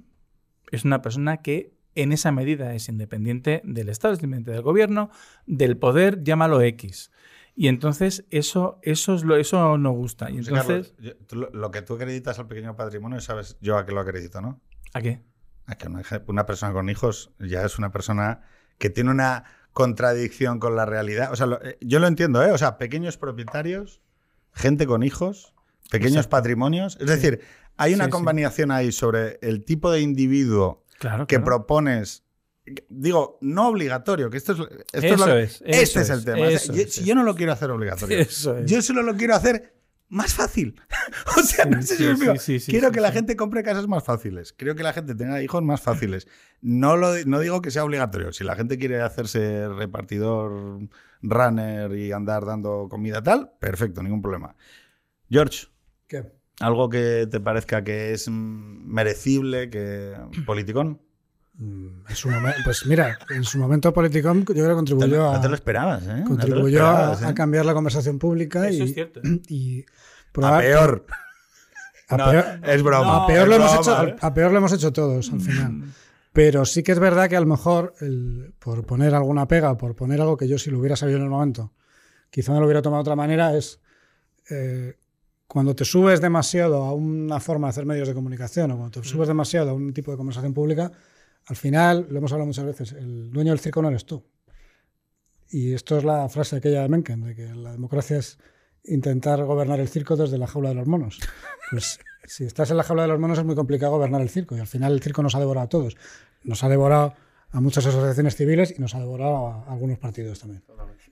es una persona que en esa medida es independiente del Estado, es independiente del gobierno, del poder, llámalo X. Y entonces eso, eso, es lo, eso no gusta. Y entonces... lo, que tú acreditas al pequeño patrimonio, sabes yo a qué lo acredito, ¿no? ¿A qué? A que una, persona con hijos ya es una persona que tiene una contradicción con la realidad. O sea, eh, yo lo entiendo, ¿eh? O sea, pequeños propietarios, gente con hijos, pequeños patrimonios. Es decir, hay una combinación ahí sobre el tipo de individuo que propones. Digo, no obligatorio, que esto es, esto es, este es, el tema. si yo no lo quiero hacer obligatorio, yo solo lo quiero hacer más fácil. o sea, no sé si Quiero que la gente compre casas más fáciles. Quiero que la gente tenga hijos más fáciles. No, lo, no digo que sea obligatorio. Si la gente quiere hacerse repartidor, runner y andar dando comida tal, perfecto, ningún problema. George. ¿Qué? ¿Algo que te parezca que es merecible, que politicón? Mm, en su momento, pues mira, en su momento Politicom yo creo que contribuyó a. No te lo esperabas, ¿eh? Contribuyó a, cambiar la conversación pública Eso y, es cierto. y a peor. A peor, es broma. a, peor lo hemos hecho, a, peor lo hemos hecho todos al final. Mm. Pero sí que es verdad que a lo mejor, por poner alguna pega, por poner algo que yo si lo hubiera sabido en el momento, quizá no lo hubiera tomado de otra manera, es eh, cuando te subes demasiado a una forma de hacer medios de comunicación o cuando te subes demasiado a un tipo de conversación pública, al final, lo hemos hablado muchas veces, el dueño del circo no eres tú. Y esto es la frase aquella de Mencken, de que la democracia es intentar gobernar el circo desde la jaula de los monos. Pues si estás en la jaula de los monos es muy complicado gobernar el circo y al final el circo nos ha devorado a todos. Nos ha devorado a muchas asociaciones civiles y nos ha devorado a algunos partidos también.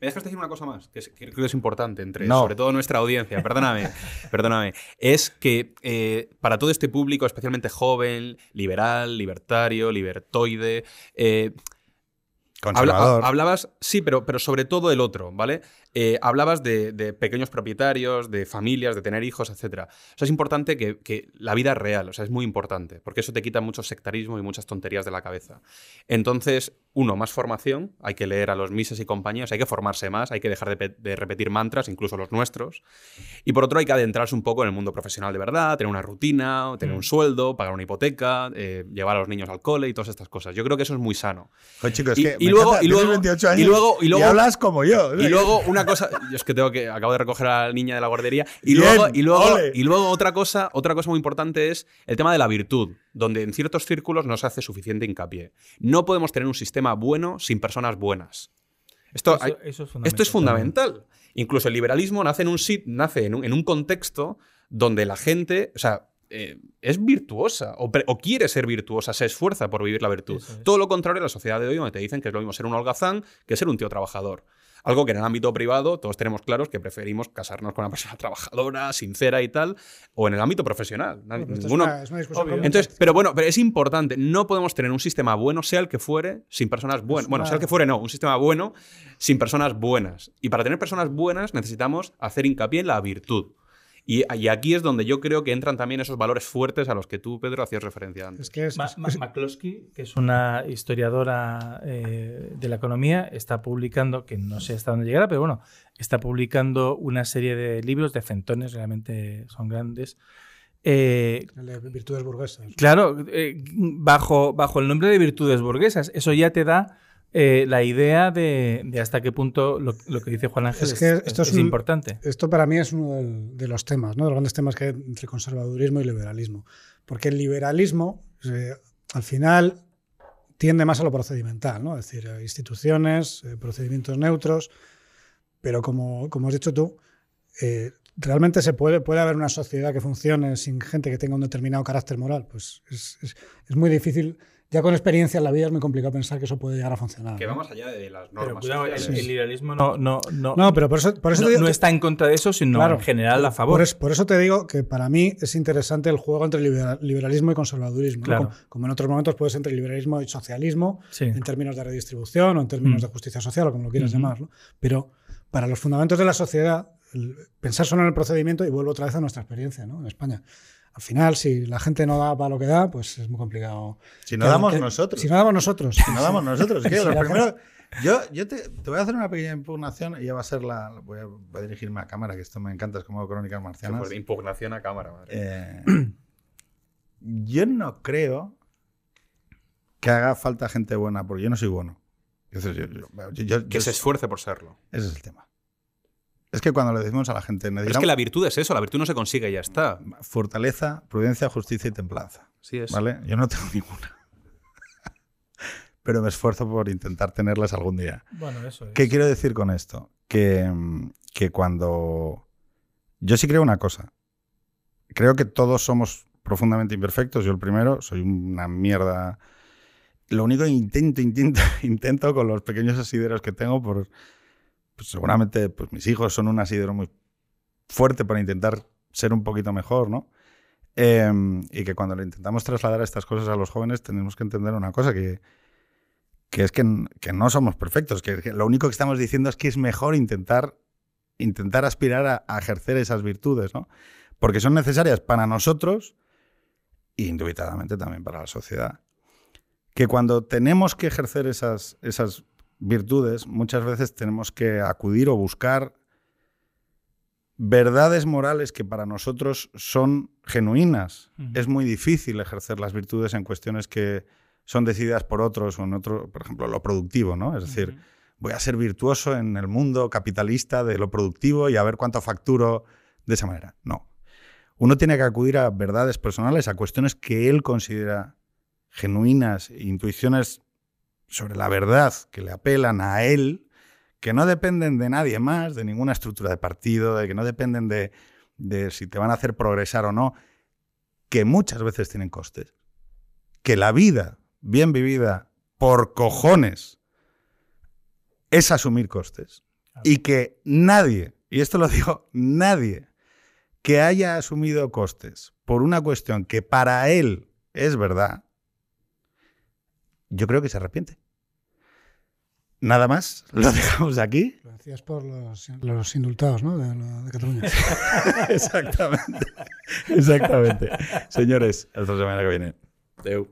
Me dejas decir una cosa más, que, creo que es importante, entre sobre todo nuestra audiencia, perdóname, perdóname, es que eh, para todo este público, especialmente joven, liberal, libertario, libertoide, eh, hablabas, sí, pero, pero sobre todo el otro, ¿vale? Eh, hablabas de, pequeños propietarios, de familias, de tener hijos, etc. O sea, es importante que, que, la vida es real, o sea, es muy importante, porque eso te quita mucho sectarismo y muchas tonterías de la cabeza. Entonces, uno, más formación, hay que leer a los Mises y compañías, hay que formarse más, hay que dejar de, repetir mantras, incluso los nuestros. Y por otro, hay que adentrarse un poco en el mundo profesional de verdad, tener una rutina, tener un mm. sueldo, pagar una hipoteca, eh, llevar a los niños al cole y todas estas cosas. Yo creo que eso es muy sano. chicos, y, luego, y, luego, y, luego, y luego, hablas como yo. Y luego una cosa, yo es que tengo que acabo de recoger a la niña de la guardería y luego y luego y luego otra cosa, otra cosa muy importante es el tema de la virtud donde en ciertos círculos no se hace suficiente hincapié. No podemos tener un sistema bueno sin personas buenas. Esto, es, fundamental. Incluso el liberalismo nace en un, nace en un, contexto donde la gente, o sea, eh, es virtuosa o, quiere ser virtuosa, se esfuerza por vivir la virtud. Todo lo contrario a la sociedad de hoy, donde te dicen que es lo mismo ser un holgazán que ser un tío trabajador. Algo que en el ámbito privado todos tenemos claros que preferimos casarnos con una persona trabajadora, sincera y tal, o en el ámbito profesional. Entonces, pero bueno, pero es importante, no podemos tener un sistema bueno, sea el que fuere, sin personas buenas. Bueno, sea el que fuere, no, un sistema bueno sin personas buenas. Y para tener personas buenas necesitamos hacer hincapié en la virtud. Y, aquí es donde yo creo que entran también esos valores fuertes a los que tú, Pedro, hacías referencia antes. Es que es, McCloskey, que es una historiadora eh, de la economía, está publicando, que no sé hasta dónde llegará, pero bueno, está publicando una serie de libros de centones, realmente son grandes. Eh, virtudes burguesas. Claro, eh, bajo, bajo el nombre de virtudes burguesas. Eso ya te da eh, la idea de, hasta qué punto lo, que dice Juan Ángel es, esto es, importante. Esto para mí es uno de los temas, ¿no? de los grandes temas que hay entre conservadurismo y liberalismo. Porque el liberalismo, eh, al final, tiende más a lo procedimental, ¿no? es decir, instituciones, eh, procedimientos neutros, pero como, como has dicho tú, ¿realmente se puede, puede haber una sociedad que funcione sin gente que tenga un determinado carácter moral? Pues es, es muy difícil ya con experiencia en la vida es muy complicado pensar que eso puede llegar a funcionar. Que vamos allá de las normas. Pero el, liberalismo no, no, no, no, pero por eso, por eso no, está en contra de eso, sino en general a favor. Por, eso te digo que para mí es interesante el juego entre liberalismo y conservadurismo. Como, en otros momentos puede ser entre liberalismo y socialismo, en términos de redistribución o en términos mm. de justicia social o como lo quieras llamar. Pero para los fundamentos de la sociedad, pensar solo en el procedimiento y vuelvo otra vez a nuestra experiencia ¿no? en España al final, si la gente no da para lo que da, pues es muy complicado. Si no damos nosotros. Si no damos nosotros. Si no damos nosotros. yo yo te, voy a hacer una pequeña impugnación y ya va a ser la. Voy a, dirigirme a cámara, que esto me encanta, es como crónicas marcianas. Pues impugnación a cámara, madre. Eh, yo no creo que haga falta gente buena, porque yo no soy bueno. que se esfuerce por serlo. Ese es el tema. Es que cuando le decimos a la gente... es que la virtud es eso, la virtud no se consigue y ya está. Fortaleza, prudencia, justicia y templanza. Sí es. ¿Vale? Yo no tengo ninguna. Pero me esfuerzo por intentar tenerlas algún día. Bueno, eso es. ¿Qué quiero decir con esto? Que, que cuando... Yo sí creo una cosa. Creo que todos somos profundamente imperfectos. Yo el primero, soy una mierda. Lo único que intento, intento, intento con los pequeños asideros que tengo por pues seguramente pues mis hijos son un asidero muy fuerte para intentar ser un poquito mejor, ¿no? Em, y que cuando le intentamos trasladar estas cosas a los jóvenes tenemos que entender una cosa, que, que es que, que, no somos perfectos, que, lo único que estamos diciendo es que es mejor intentar, intentar aspirar a, ejercer esas virtudes, ¿no? Porque son necesarias para nosotros e indubitadamente también para la sociedad. Que cuando tenemos que ejercer esas, esas virtudes, muchas veces tenemos que acudir o buscar verdades morales que para nosotros son genuinas. Es muy difícil ejercer las virtudes en cuestiones que son decididas por otros o en otro, por ejemplo, lo productivo, ¿no? Es decir, voy a ser virtuoso en el mundo capitalista de lo productivo y a ver cuánto facturo de esa manera. No. Uno tiene que acudir a verdades personales, a cuestiones que él considera genuinas, intuiciones sobre la verdad que le apelan a él, que no dependen de nadie más, de ninguna estructura de partido, de que no dependen de, si te van a hacer progresar o no, que muchas veces tienen costes. Que la vida bien vivida por cojones es asumir costes. Y que nadie, y esto lo digo, nadie que haya asumido costes por una cuestión que para él es verdad, yo creo que se arrepiente. Nada más, lo dejamos aquí. Lo decías por los, los indultados, ¿no? De, de Cataluña. Exactamente. Exactamente. Señores, hasta la semana que viene. Adeu.